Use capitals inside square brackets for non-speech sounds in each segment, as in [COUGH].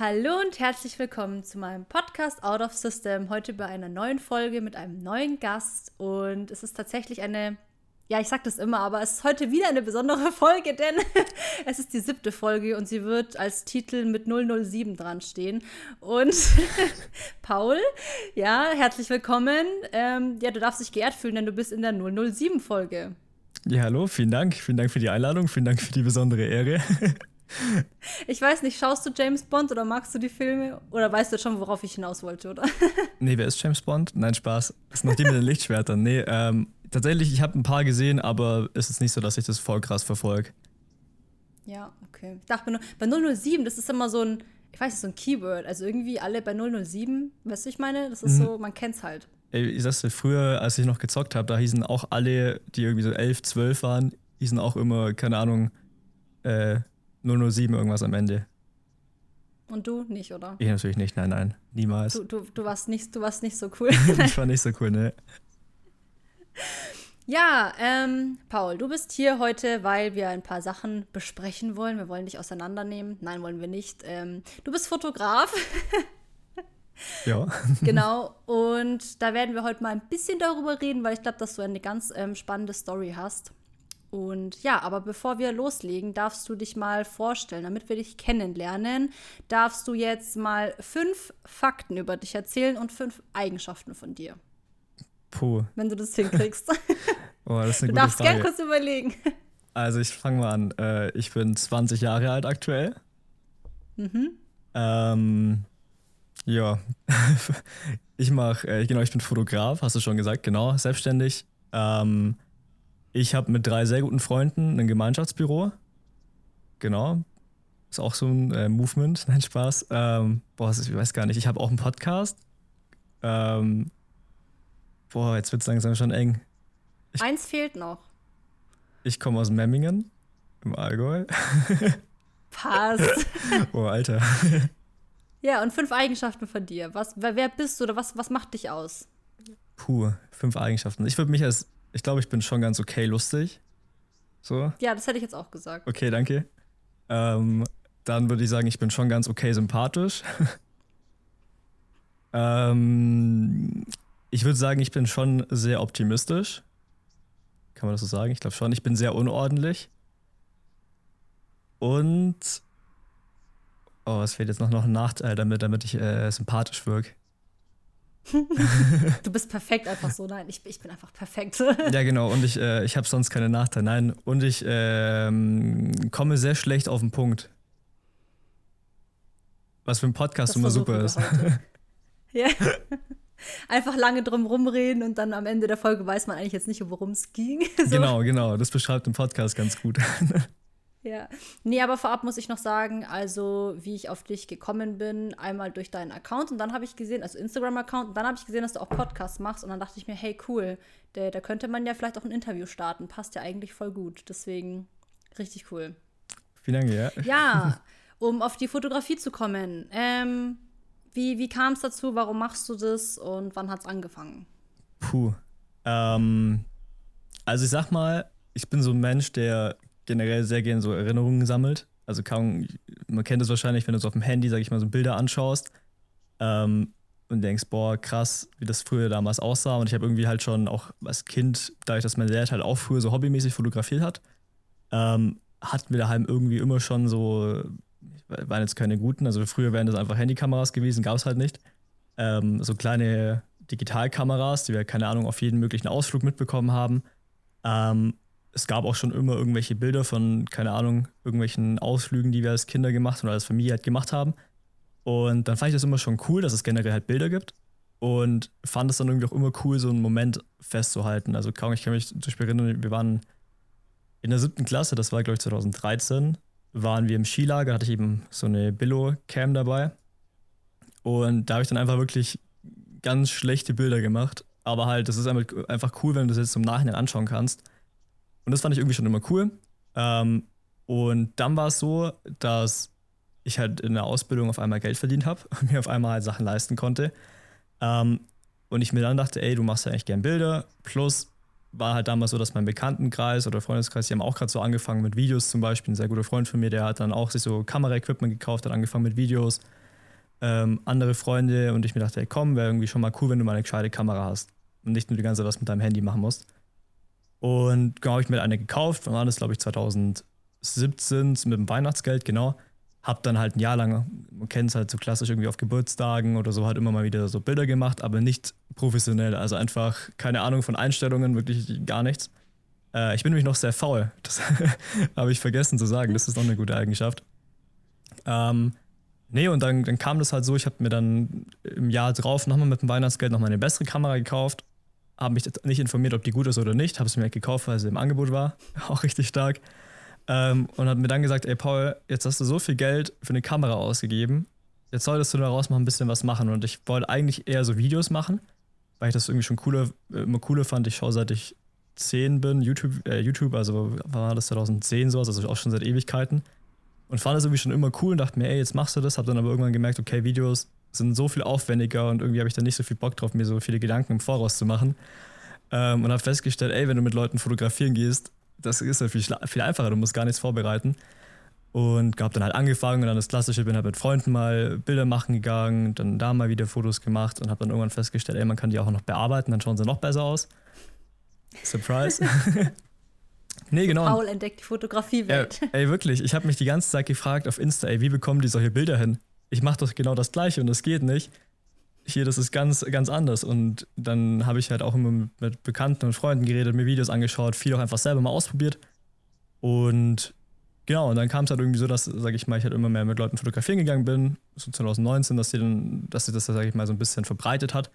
Hallo und herzlich willkommen zu meinem Podcast Out of System. Heute bei einer neuen Folge mit einem neuen Gast. Und es ist tatsächlich eine, ja, ich sag das immer, aber es ist heute wieder eine besondere [LAUGHS] Folge, denn [LAUGHS] es ist die siebte Folge und sie wird als Titel mit 007 dran stehen. Und [LAUGHS] Paul, ja, herzlich willkommen. Ähm, ja, du darfst dich geehrt fühlen, denn du bist in der 007-Folge. Ja, hallo, vielen Dank. Vielen Dank für die Einladung, vielen Dank für die besondere Ehre. [LAUGHS] Ich weiß nicht, schaust du James Bond oder magst du die Filme? Oder weißt du schon, worauf ich hinaus wollte, oder? [LAUGHS] Nee, wer ist James Bond? Nein, Spaß. Das ist noch die mit den Lichtschwertern. Nee, ähm, tatsächlich, ich habe ein paar gesehen, aber es ist nicht so, dass ich das voll krass verfolge. Ja, okay. Ich dachte bei 007, das ist immer so ein, ich weiß nicht, so ein Keyword. Also irgendwie alle bei 007, weißt du, ich meine? Das ist mhm. so, man kennt's halt. Ey, ich sag's dir, früher, als ich noch gezockt habe, da hießen auch alle, die irgendwie so 11, 12 waren, hießen auch immer, keine Ahnung, äh, 007 irgendwas am Ende. Und du nicht, oder? Ich natürlich nicht, nein, nein, niemals. Du, du, du, warst, nicht, du warst nicht so cool. [LAUGHS] ich war nicht so cool, ne? [LAUGHS] Ja, ähm, Paul, du bist hier heute, weil wir ein paar Sachen besprechen wollen. Wir wollen dich auseinandernehmen. Nein, wollen wir nicht. Ähm, du bist Fotograf. ja. [LAUGHS] genau. Und da werden wir heute mal ein bisschen darüber reden, weil ich glaube, dass du eine ganz ähm, spannende Story hast. Und ja, aber bevor wir loslegen, darfst du dich mal vorstellen, damit wir dich kennenlernen, darfst du jetzt mal fünf Fakten über dich erzählen und fünf Eigenschaften von dir. Puh. Wenn du das hinkriegst. [LAUGHS] oh, das ist eine du gute darfst Frage. gern kurz überlegen. Also ich fange mal an. Äh, ich bin 20 Jahre alt aktuell. Mhm. Ähm, ja, [LAUGHS] ich mache, äh, genau, ich bin Fotograf, hast du schon gesagt, genau, selbstständig. Ähm, ich habe mit drei sehr guten Freunden ein Gemeinschaftsbüro. Genau. Ist auch so ein äh, Movement, [LAUGHS] nein, Spaß. Ähm, boah, ich weiß gar nicht. Ich habe auch einen Podcast. Ähm, boah, jetzt wird es langsam schon eng. Ich, Eins fehlt noch. Ich komme aus Memmingen im Allgäu. [LAUGHS] Passt. [LAUGHS] oh, Alter. Ja, und fünf Eigenschaften von dir. Was, wer bist du oder was, was macht dich aus? Puh, fünf Eigenschaften. Ich würde mich als ich glaube, ich bin schon ganz okay lustig. So. Ja, das hätte ich jetzt auch gesagt. Okay, danke. Ähm, dann würde ich sagen, ich bin schon ganz okay sympathisch. [LAUGHS] ähm, ich würde sagen, ich bin schon sehr optimistisch. Kann man das so sagen? Ich glaube schon. Ich bin sehr unordentlich. Und. Oh, es fehlt jetzt noch, noch ein Nachteil, damit, damit ich äh, sympathisch wirke. [LAUGHS] du bist perfekt einfach so. Nein, ich, ich bin einfach perfekt. [LAUGHS] ja, genau. Und ich, äh, ich habe sonst keine Nachteile. Nein. Und ich ähm, komme sehr schlecht auf den Punkt. Was für ein Podcast das immer super ist. [LAUGHS] ja. Einfach lange drum rumreden und dann am Ende der Folge weiß man eigentlich jetzt nicht, worum es ging. so. Genau, genau. Das beschreibt den Podcast ganz gut. Ja. Nee, aber vorab muss ich noch sagen, also wie ich auf dich gekommen bin, einmal durch deinen Account und dann habe ich gesehen, also Instagram-Account, und dann habe ich gesehen, dass du auch Podcasts machst und dann dachte ich mir, hey, cool, da, da könnte man ja vielleicht auch ein Interview starten. Passt ja eigentlich voll gut. Deswegen richtig cool. Vielen Dank, ja. Ja, [LAUGHS] um auf die Fotografie zu kommen. Ähm, wie wie kam es dazu? Warum machst du das und wann hat es angefangen? Puh. Ähm, also ich sag mal, ich bin so ein Mensch, der generell sehr gerne so Erinnerungen sammelt. Also kaum, man kennt es wahrscheinlich, wenn du so auf dem Handy, sag ich mal, so Bilder anschaust ähm, und denkst, boah, krass, wie das früher damals aussah. Und ich habe irgendwie halt schon auch als Kind, dadurch, dass mein Dad halt auch früher so hobbymäßig fotografiert hat, ähm, hatten wir daheim irgendwie immer schon so, waren jetzt keine guten, also früher wären das einfach Handykameras gewesen, gab es halt nicht. Ähm, so kleine Digitalkameras, die wir, keine Ahnung, auf jeden möglichen Ausflug mitbekommen haben. Ähm, es gab auch schon immer irgendwelche Bilder von, keine Ahnung, irgendwelchen Ausflügen, die wir als Kinder gemacht oder als Familie halt gemacht haben. Und dann fand ich das immer schon cool, dass es generell halt Bilder gibt. Und fand es dann irgendwie auch immer cool, so einen Moment festzuhalten. Also kaum, ich kann mich zum Beispiel erinnern, wir waren in der siebten Klasse, das war glaube ich 2013, waren wir im Skilager, hatte ich eben so eine Billo-Cam dabei. Und da habe ich dann einfach wirklich ganz schlechte Bilder gemacht. Aber halt, das ist einfach cool, wenn du das jetzt im Nachhinein anschauen kannst. Und das fand ich irgendwie schon immer cool. Ähm, und dann war es so, dass ich halt in der Ausbildung auf einmal Geld verdient habe [LAUGHS] und mir auf einmal halt Sachen leisten konnte. Ähm, und ich mir dann dachte, ey, du machst ja eigentlich gern Bilder. Plus war halt damals so, dass mein Bekanntenkreis oder Freundeskreis, die haben auch gerade so angefangen mit Videos zum Beispiel. Ein sehr guter Freund von mir, der hat dann auch sich so Kameraequipment gekauft, hat angefangen mit Videos. ähm, andere Freunde und ich mir dachte, ey, komm, wäre irgendwie schon mal cool, wenn du mal eine gescheite Kamera hast und nicht nur die ganze Zeit was mit deinem Handy machen musst. Und genau habe ich mir eine gekauft, war das, glaube ich, 2017 mit dem Weihnachtsgeld, genau. Hab dann halt ein Jahr lang, man kennt es halt so klassisch irgendwie auf Geburtstagen oder so, halt immer mal wieder so Bilder gemacht, aber nicht professionell. Also einfach keine Ahnung von Einstellungen, wirklich gar nichts. Äh, ich bin nämlich noch sehr faul. [LAUGHS] Das habe ich vergessen zu sagen. Das ist noch eine gute Eigenschaft. Ähm, nee, und dann, dann kam das halt so, ich habe mir dann im Jahr drauf nochmal mit dem Weihnachtsgeld nochmal eine bessere Kamera gekauft. Habe mich nicht informiert, ob die gut ist oder nicht. Habe es mir halt gekauft, weil sie im Angebot war. [LAUGHS] Auch richtig stark. Ähm, und hat mir dann gesagt, ey Paul, jetzt hast du so viel Geld für eine Kamera ausgegeben, jetzt solltest du daraus mal ein bisschen was machen. Und ich wollte eigentlich eher so Videos machen, weil ich das irgendwie schon cooler, immer cooler fand. Ich schaue seit ich 10 bin, YouTube, äh, YouTube, also war das 2010 sowas, also auch schon seit Ewigkeiten. Und fand das irgendwie schon immer cool und dachte mir, ey, jetzt machst du das. Hab dann aber irgendwann gemerkt, okay, Videos sind so viel aufwendiger und irgendwie habe ich da nicht so viel Bock drauf, mir so viele Gedanken im Voraus zu machen. Ähm, und habe festgestellt, ey, wenn du mit Leuten fotografieren gehst, das ist ja viel, viel einfacher, du musst gar nichts vorbereiten. Und habe dann halt angefangen und dann das Klassische, bin halt mit Freunden mal Bilder machen gegangen, dann da mal wieder Fotos gemacht und habe dann irgendwann festgestellt, ey, man kann die auch noch bearbeiten, dann schauen sie noch besser aus. Surprise. [LAUGHS] nee, genau. Paul entdeckt die Fotografiewelt. Ja, ey, wirklich, ich habe mich die ganze Zeit gefragt auf Insta, ey, wie bekommen die solche Bilder hin? Ich mache doch genau das Gleiche und das geht nicht hier, das ist ganz, ganz anders. Und dann habe ich halt auch immer mit Bekannten und Freunden geredet, mir Videos angeschaut, viel auch einfach selber mal ausprobiert. Und genau, und dann kam es halt irgendwie so, dass, sage ich mal, ich halt immer mehr mit Leuten fotografieren gegangen bin, so 2019, dass sie dann, dass sich das, sage ich mal, so ein bisschen verbreitet hat.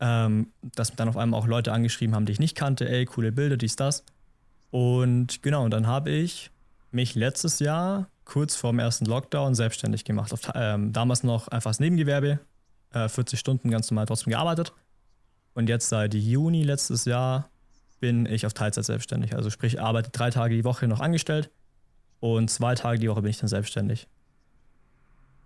Ähm, dass dann auf einmal auch Leute angeschrieben haben, die ich nicht kannte, ey, coole Bilder, dies, das. Und genau, und dann habe ich mich letztes Jahr kurz vor dem ersten Lockdown selbstständig gemacht. Auf, ähm, damals noch einfach das Nebengewerbe, äh, 40 Stunden ganz normal trotzdem gearbeitet. Und jetzt seit Juni letztes Jahr bin ich auf Teilzeit selbstständig. Also sprich, arbeite drei Tage die Woche noch angestellt und zwei Tage die Woche bin ich dann selbstständig.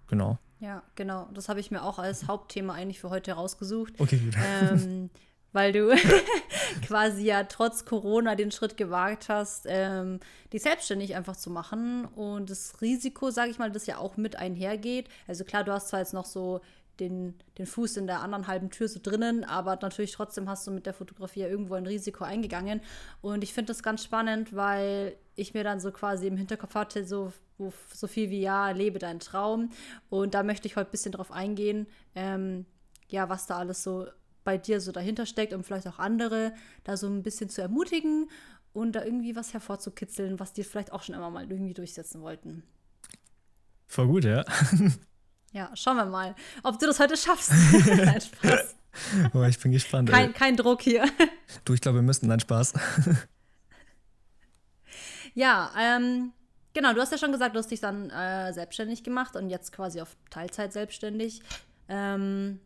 Genau. Ja, genau. Das habe ich mir auch als Hauptthema eigentlich für heute rausgesucht. Okay, gut. Ähm, [LAUGHS] weil du [LAUGHS] quasi ja trotz Corona den Schritt gewagt hast, ähm, die selbstständig einfach zu machen. Und das Risiko, sage ich mal, das ja auch mit einhergeht. Also klar, du hast zwar jetzt noch so den, den Fuß in der anderen halben Tür so drinnen, aber natürlich trotzdem hast du mit der Fotografie ja irgendwo ein Risiko eingegangen. Und ich finde das ganz spannend, weil ich mir dann so quasi im Hinterkopf hatte, so, so viel wie ja, lebe deinen Traum. Und da möchte ich heute ein bisschen drauf eingehen, ähm, ja, was da alles so bei dir so dahinter steckt, um vielleicht auch andere da so ein bisschen zu ermutigen und da irgendwie was hervorzukitzeln, was die vielleicht auch schon immer mal irgendwie durchsetzen wollten. Voll gut, ja. [LAUGHS] Ja, schauen wir mal, ob du das heute schaffst. [LAUGHS] [LAUGHS] Nein, Spaß. Oh, ich bin gespannt. Kein, kein Druck hier. Du, ich glaube, wir müssen. Nein, Spaß. ja, ähm, genau, du hast ja schon gesagt, du hast dich dann äh, selbstständig gemacht und jetzt quasi auf Teilzeit selbstständig. Ähm,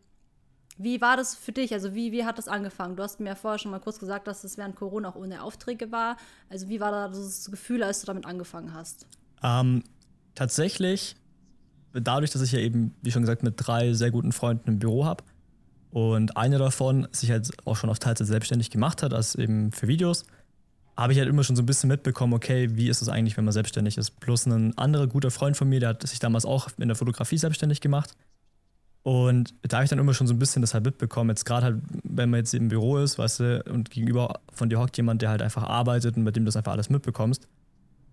wie war das für dich? Also wie, wie hat das angefangen? Du hast mir ja vorher schon mal kurz gesagt, dass es während Corona auch ohne Aufträge war. Also wie war da das Gefühl, als du damit angefangen hast? Ähm, tatsächlich dadurch, dass ich ja eben, wie schon gesagt, mit drei sehr guten Freunden im Büro habe und einer davon sich halt auch schon auf Teilzeit selbstständig gemacht hat, als eben für Videos, habe ich halt immer schon so ein bisschen mitbekommen, okay, wie ist es eigentlich, wenn man selbstständig ist. Plus ein anderer guter Freund von mir, der hat sich damals auch in der Fotografie selbstständig gemacht. Und da habe ich dann immer schon so ein bisschen das halt mitbekommen. Jetzt gerade halt, wenn man jetzt im Büro ist, weißt du, und gegenüber von dir hockt jemand, der halt einfach arbeitet und mit dem du das einfach alles mitbekommst,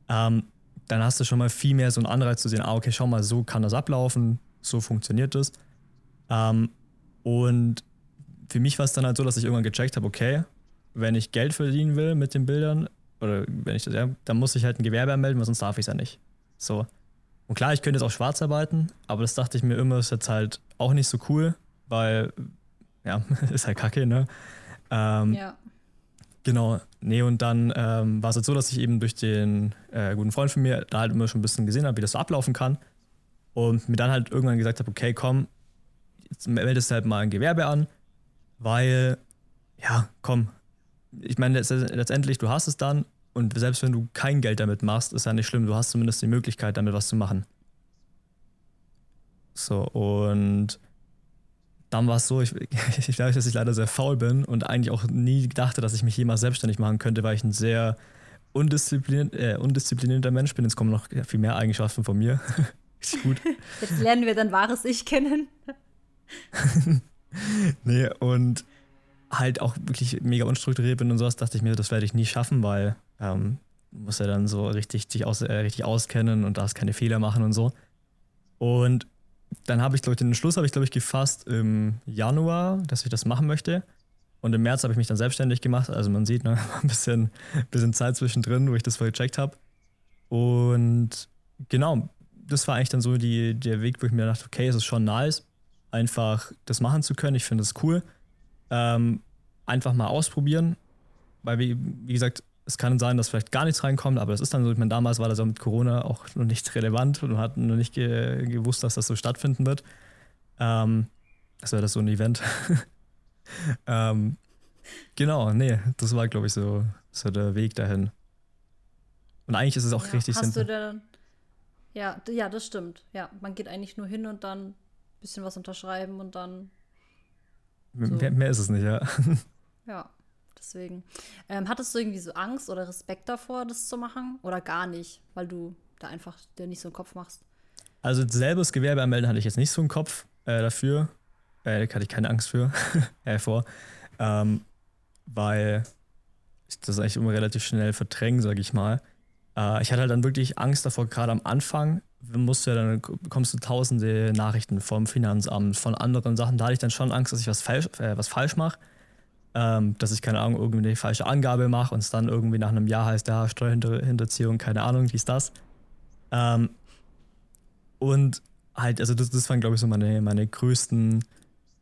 ähm, dann hast du schon mal viel mehr so einen Anreiz zu sehen, ah, okay, schau mal, so kann das ablaufen, so funktioniert das. Ähm, und für mich war es dann halt so, dass ich irgendwann gecheckt habe, okay, wenn ich Geld verdienen will mit den Bildern, oder wenn ich das, ja, dann muss ich halt ein Gewerbe anmelden, weil sonst darf ich es ja nicht. So. Und klar, ich könnte jetzt auch schwarz arbeiten, aber das dachte ich mir immer, ist jetzt halt auch nicht so cool, weil, ja, [LAUGHS] ist halt kacke, ne? Ähm, ja. Genau, nee, und dann ähm, war es halt so, dass ich eben durch den äh, guten Freund von mir da halt immer schon ein bisschen gesehen habe, wie das so ablaufen kann. Und mir dann halt irgendwann gesagt habe, okay, komm, jetzt meldest du halt mal ein Gewerbe an, weil, ja, komm, ich meine, letztendlich, du hast es dann und selbst wenn du kein Geld damit machst, ist ja nicht schlimm, du hast zumindest die Möglichkeit, damit was zu machen. So, und dann war es so, ich, [LAUGHS] ich glaube, dass ich leider sehr faul bin und eigentlich auch nie dachte, dass ich mich jemals selbstständig machen könnte, weil ich ein sehr undiszipliniert, äh, undisziplinierter Mensch bin. Jetzt kommen noch viel mehr Eigenschaften von mir. [LAUGHS] Richtig gut. Jetzt lernen wir dein wahres Ich kennen. [LAUGHS] nee, und halt auch wirklich mega unstrukturiert bin und sowas, dachte ich mir, das werde ich nie schaffen, weil ähm, muss ja dann so richtig sich aus, äh, richtig auskennen und darfst keine Fehler machen und so. Und dann habe ich, glaube ich, den Entschluss habe ich, glaube ich, gefasst im Januar, dass ich das machen möchte. Und im März habe ich mich dann selbstständig gemacht. Also man sieht, ne, [LAUGHS] ein bisschen, bisschen Zeit zwischendrin, wo ich das voll gecheckt habe. Und genau, das war eigentlich dann so die, der Weg, wo ich mir dachte, okay, es ist schon nice, einfach das machen zu können. Ich finde es cool. Ähm, einfach mal ausprobieren. Weil, wie, wie gesagt, es kann sein, dass vielleicht gar nichts reinkommt, aber das ist dann so, ich meine, damals war das auch mit Corona auch noch nicht relevant und man hat noch nicht ge gewusst, dass das so stattfinden wird. Ähm, das wäre das so ein Event. [LAUGHS] ähm, genau, nee, das war, glaube ich, so, so der Weg dahin. Und eigentlich ist es auch ja, richtig hast simpel. Du dann, ja, ja, das stimmt. Ja, man geht eigentlich nur hin und dann ein bisschen was unterschreiben und dann. So. Mehr, mehr ist es nicht, ja. [LAUGHS] Ja. Deswegen. Ähm, hattest du irgendwie so Angst oder Respekt davor, das zu machen? Oder gar nicht, weil du da einfach dir nicht so einen Kopf machst? Also selbes Gewerbe anmelden hatte ich jetzt nicht so einen Kopf äh, dafür. Äh, da hatte ich keine Angst für, [LAUGHS] äh, vor. Ähm, weil ich das eigentlich immer relativ schnell verdränge, sage ich mal. Äh, ich hatte halt dann wirklich Angst davor, gerade am Anfang musst du ja dann bekommst du tausende Nachrichten vom Finanzamt, von anderen Sachen. Da hatte ich dann schon Angst, dass ich was falsch, äh, was falsch mache ähm, dass ich keine Ahnung, irgendwie eine falsche Angabe mache und es dann irgendwie nach einem Jahr heißt, ja, Steuerhinterziehung, keine Ahnung, dies, das. Ähm, und halt, also das, das waren, glaube ich, so meine, meine größten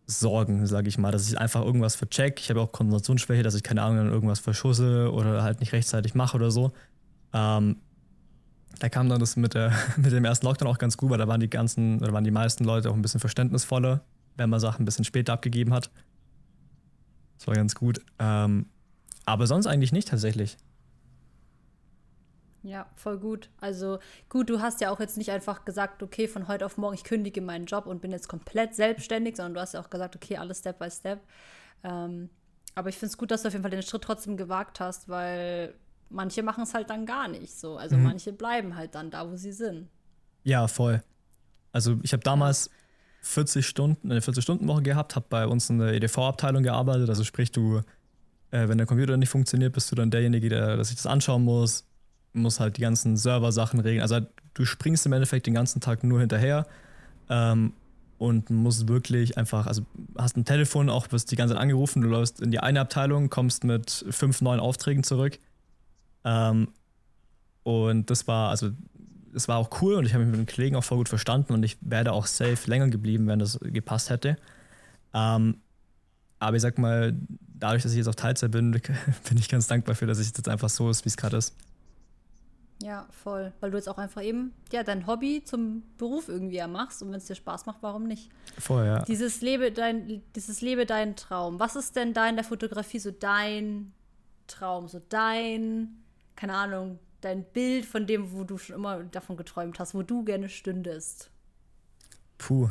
Sorgen, sage ich mal, dass ich einfach irgendwas vercheck. Ich habe auch Konzentrationsschwäche, dass ich keine Ahnung, dann irgendwas verschusse oder halt nicht rechtzeitig mache oder so. Ähm, da kam dann das mit, der, [LAUGHS] mit dem ersten Lockdown auch ganz gut, weil da waren die ganzen, oder waren die meisten Leute auch ein bisschen verständnisvoller, wenn man Sachen ein bisschen später abgegeben hat. Das war ganz gut. Ähm, aber sonst eigentlich nicht tatsächlich. Ja, voll gut. Also gut, du hast ja auch jetzt nicht einfach gesagt, okay, von heute auf morgen, ich kündige meinen Job und bin jetzt komplett selbstständig, sondern du hast ja auch gesagt, okay, alles Step by Step. Ähm, aber ich finde es gut, dass du auf jeden Fall den Schritt trotzdem gewagt hast, weil manche machen es halt dann gar nicht so. Also mhm. manche bleiben halt dann da, wo sie sind. Ja, voll. Also ich habe damals 40 Stunden, eine 40-Stunden-Woche gehabt, habe bei uns in der EDV-Abteilung gearbeitet. Also sprich, du, äh, wenn der Computer nicht funktioniert, bist du dann derjenige, der, sich das anschauen muss, muss halt die ganzen Server-Sachen regeln. Also du springst im Endeffekt den ganzen Tag nur hinterher ähm, und musst wirklich einfach, also hast ein Telefon, auch wirst die ganze Zeit angerufen, du läufst in die eine Abteilung, kommst mit fünf neuen Aufträgen zurück. Ähm, und das war, also es war auch cool und ich habe mich mit den Kollegen auch voll gut verstanden und ich wäre auch safe länger geblieben, wenn das gepasst hätte. Ähm, aber ich sag mal, dadurch, dass ich jetzt auf Teilzeit bin, [LAUGHS] bin ich ganz dankbar für, dass es jetzt einfach so ist, wie es gerade ist. Ja, voll. Weil du jetzt auch einfach eben ja, dein Hobby zum Beruf irgendwie ja machst und wenn es dir Spaß macht, warum nicht? Voll, ja. Dieses Lebe dein, dieses Lebe deinen Traum. Was ist denn da in der Fotografie so dein Traum? So dein, keine Ahnung, dein Bild von dem, wo du schon immer davon geträumt hast, wo du gerne stündest? Puh.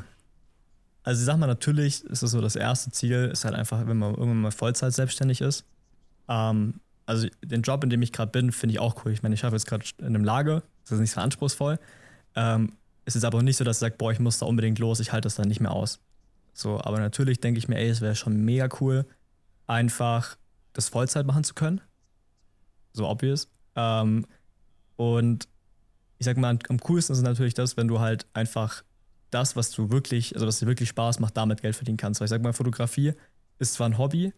Also ich sag mal, natürlich ist es so, das erste Ziel ist halt einfach, wenn man irgendwann mal Vollzeit selbstständig ist. Ähm, also den Job, in dem ich gerade bin, finde ich auch cool. Ich meine, ich schaffe jetzt gerade in einem Lager, das ist nicht so anspruchsvoll. Ähm, es ist aber auch nicht so, dass ich sage, boah, ich muss da unbedingt los, ich halte das dann nicht mehr aus. So, aber natürlich denke ich mir, ey, es wäre schon mega cool, einfach das Vollzeit machen zu können. So obvious. Ähm, und ich sag mal, am coolsten ist es natürlich das, wenn du halt einfach das, was du wirklich, also was dir wirklich Spaß macht, damit Geld verdienen kannst. Weil ich sag mal, Fotografie ist zwar ein Hobby,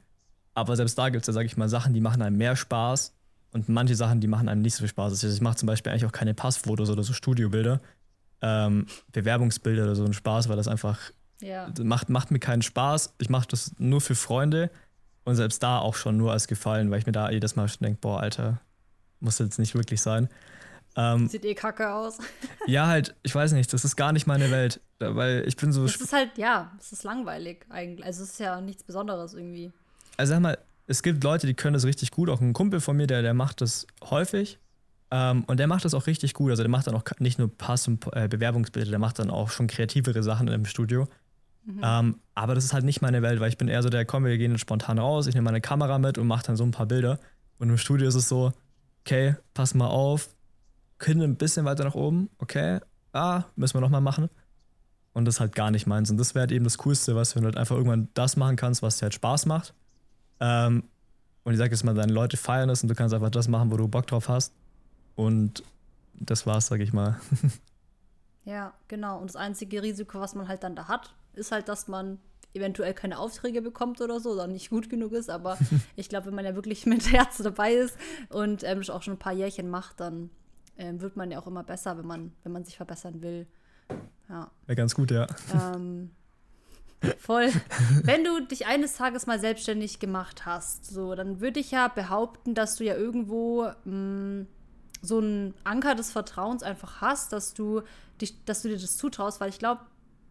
aber selbst da gibt es ja, sag ich mal, Sachen, die machen einem mehr Spaß und manche Sachen, die machen einem nicht so viel Spaß. Also ich mache zum Beispiel eigentlich auch keine Passfotos oder so Studiobilder, ähm, Bewerbungsbilder oder so einen Spaß, weil das einfach ja. macht, macht mir keinen Spaß. Ich mache das nur für Freunde und selbst da auch schon nur als Gefallen, weil ich mir da jedes Mal schon denke, boah, Alter, muss jetzt nicht wirklich sein. Ähm, Sieht eh kacke aus. [LAUGHS] ja, halt, ich weiß nicht, das ist gar nicht meine Welt. Weil ich bin so. Es ist halt, ja, es ist langweilig eigentlich. Also es ist ja nichts Besonderes irgendwie. Also sag mal, es gibt Leute, die können das richtig gut. Auch ein Kumpel von mir, der, der macht das häufig. Ähm, und der macht das auch richtig gut. Also der macht dann auch nicht nur Pass- und äh, Bewerbungsbilder, der macht dann auch schon kreativere Sachen im Studio. Mhm. Ähm, aber das ist halt nicht meine Welt, weil ich bin eher so der, komm, wir gehen spontan raus, ich nehme meine Kamera mit und mache dann so ein paar Bilder. Und im Studio ist es so, okay, pass mal auf, Kinn ein bisschen weiter nach oben, okay, ah, müssen wir nochmal machen. Und das halt gar nicht meins. Und das wäre halt eben das Coolste, was wenn du halt einfach irgendwann das machen kannst, was dir halt Spaß macht. Ähm, und ich sag jetzt mal, deine Leute feiern es und du kannst einfach das machen, wo du Bock drauf hast. Und das war's, sag ich mal. [LAUGHS] Ja, genau. Und das einzige Risiko, was man halt dann da hat, ist halt, dass man eventuell keine Aufträge bekommt oder so, oder nicht gut genug ist. Aber [LAUGHS] ich glaube, wenn man ja wirklich mit [LAUGHS] Herz dabei ist und ähm, auch schon ein paar Jährchen macht, dann ähm, wird man ja auch immer besser, wenn man, wenn man sich verbessern will. Ja. Ja, ganz gut, ja. Ähm, [LAUGHS] voll. Wenn du dich eines Tages mal selbstständig gemacht hast, so, dann würde ich ja behaupten, dass du ja irgendwo mh, so einen Anker des Vertrauens einfach hast, dass du, dich, dass du dir das zutraust, weil ich glaube,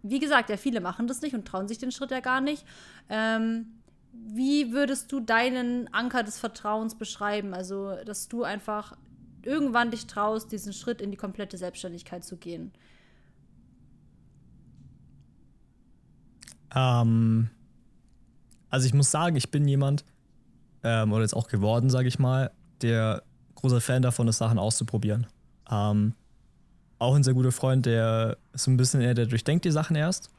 wie gesagt, ja, viele machen das nicht und trauen sich den Schritt ja gar nicht. Ähm, wie würdest du deinen Anker des Vertrauens beschreiben? Also, dass du einfach irgendwann dich traust, diesen Schritt in die komplette Selbstständigkeit zu gehen. Ähm, also ich muss sagen, ich bin jemand, ähm, oder jetzt auch geworden, sage ich mal, der großer Fan davon ist, Sachen auszuprobieren. Ähm, auch ein sehr guter Freund, der ist so ein bisschen eher, der durchdenkt die Sachen erst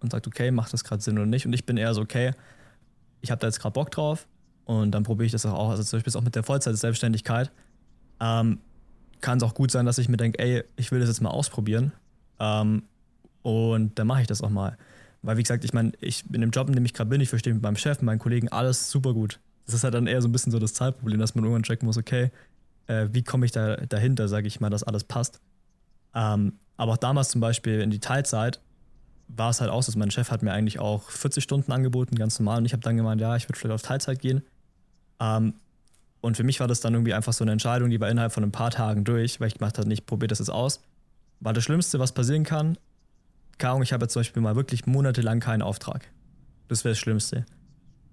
und sagt, okay, macht das gerade Sinn oder nicht. Und ich bin eher so, okay, ich habe da jetzt gerade Bock drauf und dann probiere ich das auch. Also zum Beispiel auch mit der Vollzeit-Selbstständigkeit. Ähm, kann es auch gut sein, dass ich mir denke, ey, ich will das jetzt mal ausprobieren. Ähm, und dann mache ich das auch mal. Weil, wie gesagt, ich meine, ich in dem Job, in dem ich gerade bin, ich verstehe mit meinem Chef, meinen Kollegen alles super gut. Das ist halt dann eher so ein bisschen so das Zeitproblem, dass man irgendwann checken muss, okay, äh, wie komme ich da dahinter, sage ich mal, dass alles passt. Ähm, aber auch damals zum Beispiel in die Teilzeit war es halt auch so, dass mein Chef hat mir eigentlich auch 40 Stunden angeboten, ganz normal. Und ich habe dann gemeint, ja, ich würde vielleicht auf Teilzeit gehen. Ähm, und für mich war das dann irgendwie einfach so eine Entscheidung, die war innerhalb von ein paar Tagen durch, weil ich gemacht habe, ich probiere das jetzt aus. War das Schlimmste, was passieren kann. Keine ich habe jetzt zum Beispiel mal wirklich monatelang keinen Auftrag. Das wäre das Schlimmste.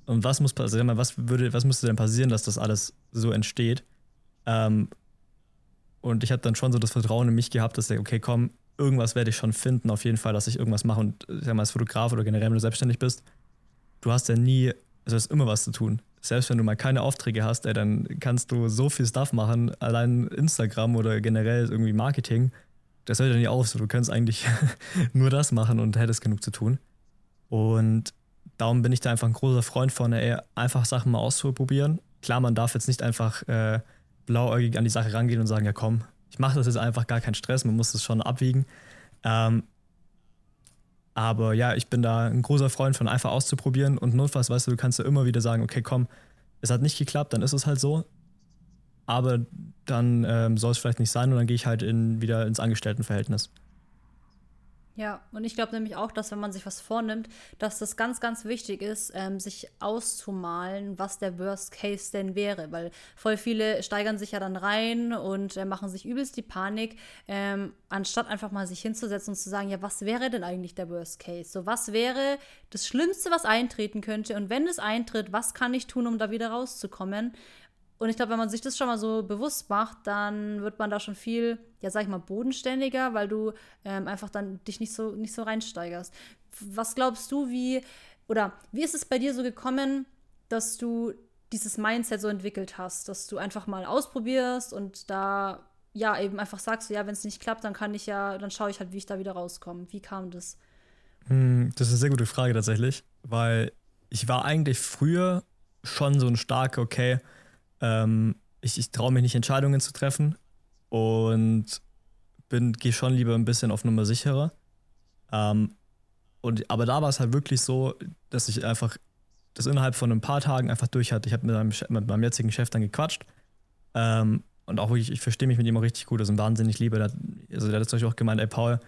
Und was muss passieren? Was würde, was müsste denn passieren, dass das alles so entsteht? Ähm, und ich habe dann schon so das Vertrauen in mich gehabt, dass ich, okay, komm, irgendwas werde ich schon finden, auf jeden Fall, dass ich irgendwas mache. Und ich sag mal, als Fotograf oder generell, wenn du selbstständig bist, du hast ja nie, also hast immer was zu tun. Selbst wenn du mal keine Aufträge hast, ey, dann kannst du so viel Stuff machen, allein Instagram oder generell irgendwie Marketing. Das hört ja nicht auf, so, du kannst eigentlich [LAUGHS] nur das machen und hättest genug zu tun. Und darum bin ich da einfach ein großer Freund von, ey, einfach Sachen mal auszuprobieren. Klar, man darf jetzt nicht einfach äh, blauäugig an die Sache rangehen und sagen, ja komm, ich mache das jetzt einfach, gar keinen Stress, man muss das schon abwiegen. Ähm, aber ja, ich bin da ein großer Freund von einfach auszuprobieren und notfalls, weißt du, du kannst ja immer wieder sagen, okay, komm, es hat nicht geklappt, dann ist es halt so. Aber dann ähm, soll es vielleicht nicht sein und dann gehe ich halt in, wieder ins Angestelltenverhältnis. Ja, und ich glaube nämlich auch, dass wenn man sich was vornimmt, dass das ganz, ganz wichtig ist, ähm, sich auszumalen, was der Worst Case denn wäre. Weil voll viele steigern sich ja dann rein und äh, machen sich übelst die Panik, ähm, anstatt einfach mal sich hinzusetzen und zu sagen, ja, was wäre denn eigentlich der Worst Case? So, was wäre das Schlimmste, was eintreten könnte? Und wenn es eintritt, was kann ich tun, um da wieder rauszukommen? Und ich glaube, wenn man sich das schon mal so bewusst macht, dann wird man da schon viel, ja, sag ich mal, bodenständiger, weil du ähm, einfach dann dich nicht so, nicht so reinsteigerst. Was glaubst du, wie, oder wie ist es bei dir so gekommen, dass du dieses Mindset so entwickelt hast, dass du einfach mal ausprobierst und da ja eben einfach sagst, ja, wenn es nicht klappt, dann kann ich ja, dann schaue ich halt, wie ich da wieder rauskomme. Wie kam das? Hm, das ist eine sehr gute Frage tatsächlich, weil ich war eigentlich früher schon so ein starker, okay, ähm, ich, ich traue mich nicht, Entscheidungen zu treffen und gehe schon lieber ein bisschen auf Nummer sicherer. Ähm, und, aber da war es halt wirklich so, dass ich einfach das innerhalb von ein paar Tagen einfach durch hatte. Ich habe mit, meinem, mit meinem jetzigen Chef dann gequatscht. Ähm, und auch wirklich, ich verstehe mich mit ihm auch richtig gut. Das ist ein wahnsinnig Liebe. Also der hat zum Beispiel auch gemeint, ey Paul,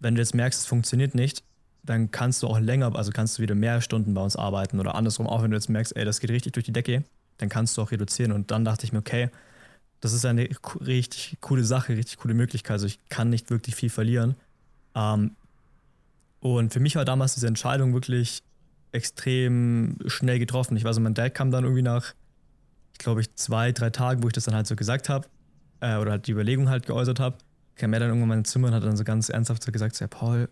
wenn du jetzt merkst, es funktioniert nicht, dann kannst du auch länger, also kannst du wieder mehr Stunden bei uns arbeiten oder andersrum, auch wenn du jetzt merkst, ey, das geht richtig durch die Decke, dann kannst du auch reduzieren. Und dann dachte ich mir, okay, das ist eine richtig coole Sache, richtig coole Möglichkeit. Also ich kann nicht wirklich viel verlieren. Ähm, und für mich war damals diese Entscheidung wirklich extrem schnell getroffen. Ich weiß, mein Dad kam dann irgendwie nach, ich glaube, ich zwei, drei Tagen, wo ich das dann halt so gesagt habe, äh, oder halt die Überlegung halt geäußert habe, kam er dann irgendwann in mein Zimmer und hat dann so ganz ernsthaft so gesagt, ja, Paul,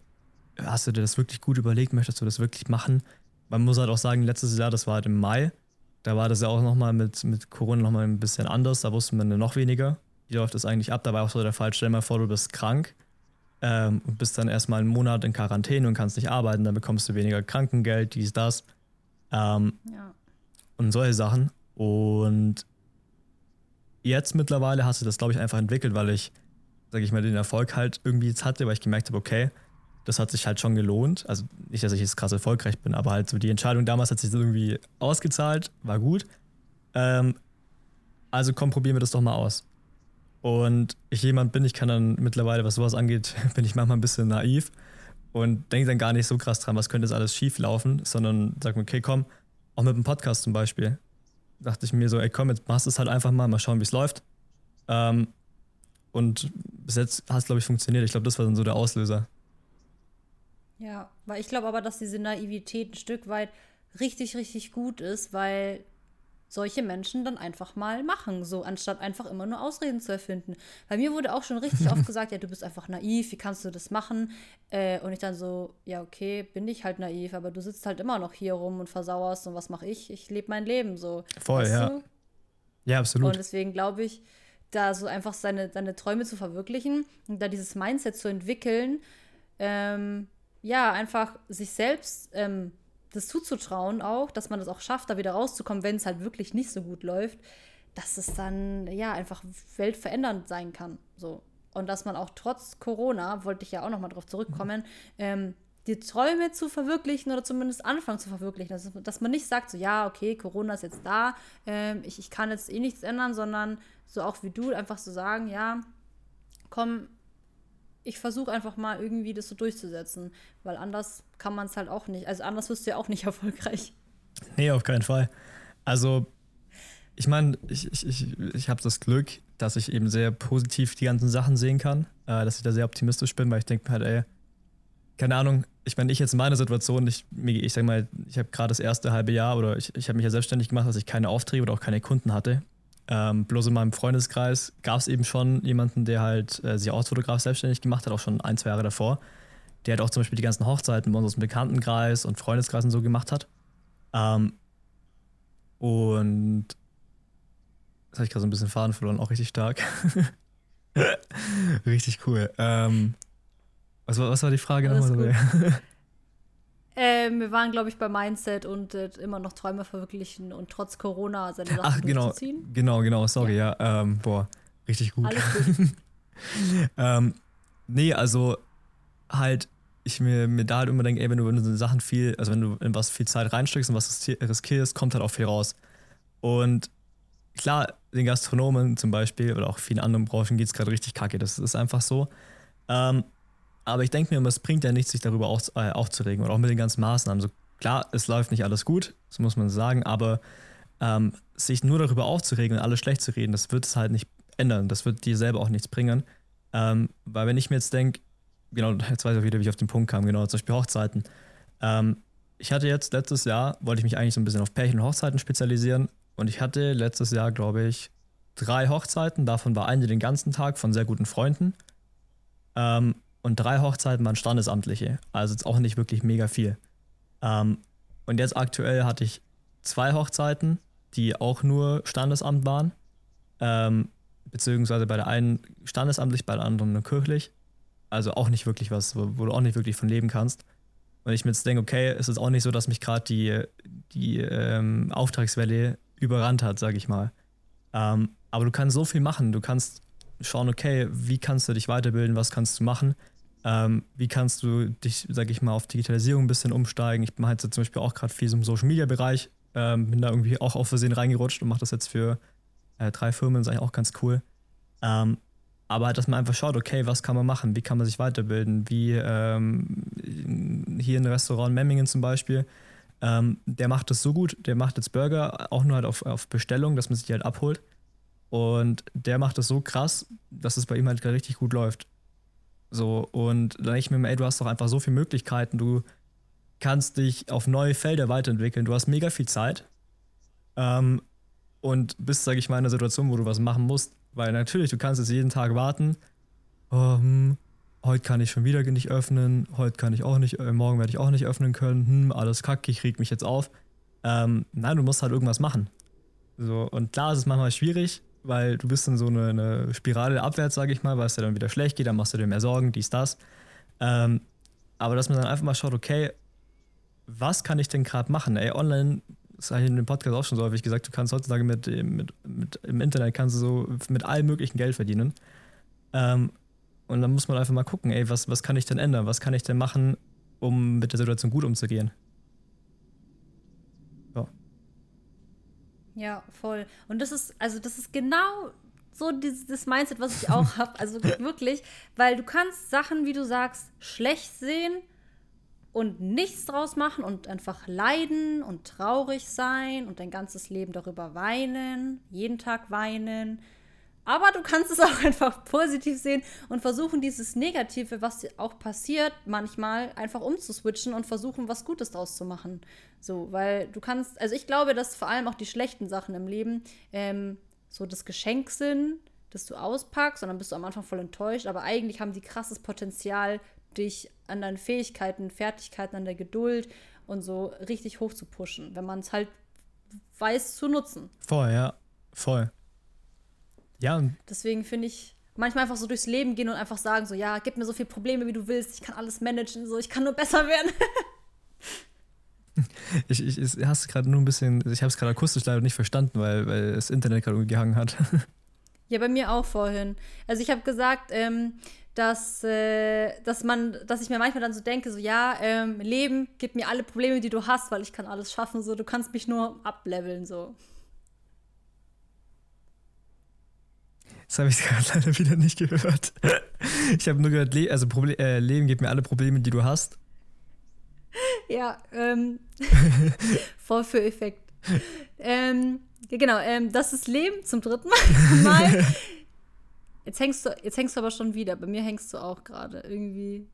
hast du dir das wirklich gut überlegt, möchtest du das wirklich machen? Man muss halt auch sagen, letztes Jahr, das war halt im Mai, da war das ja auch nochmal mit, mit Corona nochmal ein bisschen anders. Da wusste man noch weniger. Wie läuft das eigentlich ab? Da war auch so der Fall, stell dir mal vor, du bist krank ähm, und bist dann erstmal einen Monat in Quarantäne und kannst nicht arbeiten, dann bekommst du weniger Krankengeld, dies, das. Ähm, ja. Und solche Sachen. Und jetzt mittlerweile hast du das, glaube ich, einfach entwickelt, weil ich, sage ich mal, den Erfolg halt irgendwie jetzt hatte, weil ich gemerkt habe, okay, das hat sich halt schon gelohnt. Also nicht, dass ich jetzt krass erfolgreich bin, aber halt so die Entscheidung damals hat sich irgendwie ausgezahlt, war gut. Ähm, also komm, probieren wir das doch mal aus. Und ich jemand bin, ich kann dann mittlerweile, was sowas angeht, [LAUGHS] bin ich manchmal ein bisschen naiv und denke dann gar nicht so krass dran, was könnte jetzt alles schief laufen, sondern sag mir, okay, komm, auch mit dem Podcast zum Beispiel, dachte ich mir so, ey komm, jetzt machst du es halt einfach mal, mal schauen, wie es läuft. Ähm, und bis jetzt hat es, glaube ich, funktioniert. Ich glaube, das war dann so der Auslöser. Ja, weil ich glaube aber, dass diese Naivität ein Stück weit richtig, richtig gut ist, weil solche Menschen dann einfach mal machen, so anstatt einfach immer nur Ausreden zu erfinden. Bei mir wurde auch schon richtig oft [LAUGHS] gesagt, ja, du bist einfach naiv, wie kannst du das machen? Äh, und ich dann so, ja, okay, bin ich halt naiv, aber du sitzt halt immer noch hier rum und versauerst und was mache ich? Ich lebe mein Leben so. Voll, ja. Du? Ja, absolut. Und deswegen glaube ich, da so einfach seine, seine Träume zu verwirklichen und da dieses Mindset zu entwickeln, ähm, ja, einfach sich selbst ähm, das zuzutrauen auch, dass man das auch schafft, da wieder rauszukommen, wenn es halt wirklich nicht so gut läuft, dass es dann ja einfach weltverändernd sein kann. So. Und dass man auch trotz Corona, wollte ich ja auch nochmal drauf zurückkommen, ähm, die Träume zu verwirklichen oder zumindest anfangen zu verwirklichen. Dass, dass man nicht sagt, so ja, okay, Corona ist jetzt da, ähm, ich, ich kann jetzt eh nichts ändern, sondern so auch wie du einfach so sagen, ja, komm, ich versuche einfach mal irgendwie das so durchzusetzen, weil anders kann man es halt auch nicht. Also anders wirst du ja auch nicht [LAUGHS] erfolgreich. Nee, auf keinen Fall. Also, ich meine, ich, ich, ich, ich habe das Glück, dass ich eben sehr positiv die ganzen Sachen sehen kann, äh, dass ich da sehr optimistisch bin, weil ich denke mir halt, ey, keine Ahnung, ich meine, ich jetzt in meiner Situation, ich, ich sag mal, ich habe gerade das erste halbe Jahr oder ich, ich habe mich ja selbstständig gemacht, dass ich keine Aufträge oder auch keine Kunden hatte. Ähm, bloß in meinem Freundeskreis gab es eben schon jemanden, der halt äh, sich als Fotograf selbstständig gemacht hat, auch schon ein, zwei Jahre davor. Der hat auch zum Beispiel die ganzen Hochzeiten bei uns aus dem Bekanntenkreis und Freundeskreis und so gemacht hat. Ähm, und das habe ich gerade so ein bisschen Faden verloren, auch richtig stark. [LAUGHS] richtig cool. Ähm, was, war, was war die Frage nochmal? [LAUGHS] Ähm, wir waren, glaube ich, bei Mindset und äh, immer noch Träume verwirklichen und trotz Corona seine Sachen Ach, genau, genau, genau, sorry, ja. ja ähm, boah, richtig gut. Alles gut. [LAUGHS] ähm, nee, also halt, ich mir, mir da halt immer denke, ey, wenn du, wenn du so Sachen viel, also wenn du in was viel Zeit reinsteckst und was riskierst, kommt halt auch viel raus. Und klar, den Gastronomen zum Beispiel oder auch vielen anderen Branchen geht es gerade richtig kacke, das ist einfach so. Ähm, aber ich denke mir es bringt ja nichts, sich darüber auch, äh, aufzuregen und auch mit den ganzen Maßnahmen. So, klar, es läuft nicht alles gut, das muss man sagen, aber ähm, sich nur darüber aufzuregen und alles schlecht zu reden, das wird es halt nicht ändern. Das wird dir selber auch nichts bringen. Ähm, weil wenn ich mir jetzt denke, genau, jetzt weiß ich auch wieder, wie ich auf den Punkt kam, genau, zum Beispiel Hochzeiten. Ähm, ich hatte jetzt letztes Jahr, wollte ich mich eigentlich so ein bisschen auf Pärchen und Hochzeiten spezialisieren und ich hatte letztes Jahr, glaube ich, drei Hochzeiten. Davon war eine den ganzen Tag von sehr guten Freunden. Ähm, und drei Hochzeiten waren standesamtliche. Also jetzt auch nicht wirklich mega viel. Ähm, und jetzt aktuell hatte ich zwei Hochzeiten, die auch nur Standesamt waren. Ähm, beziehungsweise bei der einen standesamtlich, bei der anderen nur kirchlich. Also auch nicht wirklich was, wo, wo, du auch nicht wirklich von leben kannst. Und ich mir jetzt denke, okay, es ist auch nicht so, dass mich gerade die, die ähm, Auftragswelle überrannt hat, sage ich mal. Ähm, aber du kannst so viel machen. Du kannst schauen, okay, wie kannst du dich weiterbilden, was kannst du machen, ähm, wie kannst du dich, sag ich mal, auf Digitalisierung ein bisschen umsteigen. Ich mache jetzt zum Beispiel auch gerade viel im Social Media Bereich, ähm, bin da irgendwie auch auf Versehen reingerutscht und mache das jetzt für äh, drei Firmen, ist eigentlich auch ganz cool. Ähm, aber dass man einfach schaut, okay, was kann man machen, wie kann man sich weiterbilden, wie ähm, hier in Restaurant Memmingen zum Beispiel, ähm, der macht das so gut, der macht jetzt Burger auch nur halt auf, auf Bestellung, dass man sich die halt abholt. Und der macht das so krass, dass es bei ihm halt richtig gut läuft. So, und dann denke ich mir, ey, du hast doch einfach so viele Möglichkeiten, du kannst dich auf neue Felder weiterentwickeln, du hast mega viel Zeit ähm, und bist, sage ich mal, in einer Situation, wo du was machen musst, weil natürlich, du kannst jetzt jeden Tag warten, oh, hm, heute kann ich schon wieder nicht öffnen, heute kann ich auch nicht, äh, morgen werde ich auch nicht öffnen können, hm, alles kacke, ich reg mich jetzt auf. Ähm, nein, du musst halt irgendwas machen. So, und klar ist es manchmal schwierig, weil du bist in so eine, eine Spirale abwärts, sage ich mal, weil es dir dann wieder schlecht geht, dann machst du dir mehr Sorgen, dies, das. Ähm, aber dass man dann einfach mal schaut, okay, was kann ich denn gerade machen? Ey, online, das habe ich in dem Podcast auch schon so häufig gesagt, du kannst heutzutage mit, mit, mit im Internet kannst du so mit allem möglichen Geld verdienen. Ähm, und dann muss man einfach mal gucken, ey, was, was kann ich denn ändern? Was kann ich denn machen, um mit der Situation gut umzugehen? Ja, voll. Und das ist, also das ist genau so dieses Mindset, was ich auch [LAUGHS] habe. Also wirklich, weil du kannst Sachen, wie du sagst, schlecht sehen und nichts draus machen und einfach leiden und traurig sein und dein ganzes Leben darüber weinen, jeden Tag weinen. Aber du kannst es auch [LAUGHS] einfach positiv sehen und versuchen, dieses Negative, was auch passiert, manchmal einfach umzuswitchen und versuchen, was Gutes draus zu machen. So, weil du kannst, also ich glaube, dass vor allem auch die schlechten Sachen im Leben ähm, so das Geschenk sind, das du auspackst und dann bist du am Anfang voll enttäuscht, aber eigentlich haben die krasses Potenzial, dich an deinen Fähigkeiten, Fertigkeiten, an der Geduld und so richtig hoch zu pushen, wenn man es halt weiß zu nutzen. Voll, ja. Voll. Ja. Deswegen finde ich, manchmal einfach so durchs Leben gehen und einfach sagen, so, ja, gib mir so viele Probleme, wie du willst, ich kann alles managen, so, ich kann nur besser werden. [LAUGHS] ich, ich, ich hast gerade nur ein bisschen, ich habe es gerade akustisch leider nicht verstanden, weil, weil das Internet gerade gehangen hat. [LAUGHS] Ja, bei mir auch vorhin. Also ich habe gesagt, ähm, dass, äh, dass man, dass ich mir manchmal dann so denke, so ja, ähm, Leben, gib mir alle Probleme, die du hast, weil ich kann alles schaffen, so du kannst mich nur ableveln, so. Das habe ich gerade [LAUGHS] leider wieder nicht gehört. Ich habe nur gehört, also Proble äh, Leben, gib mir alle Probleme, die du hast. Ja, ähm, [LAUGHS] voll für Effekt. ähm, genau, ähm, das ist Leben zum dritten Mal. [LAUGHS] Jetzt hängst du, jetzt hängst du aber schon wieder. Bei mir hängst du auch gerade irgendwie.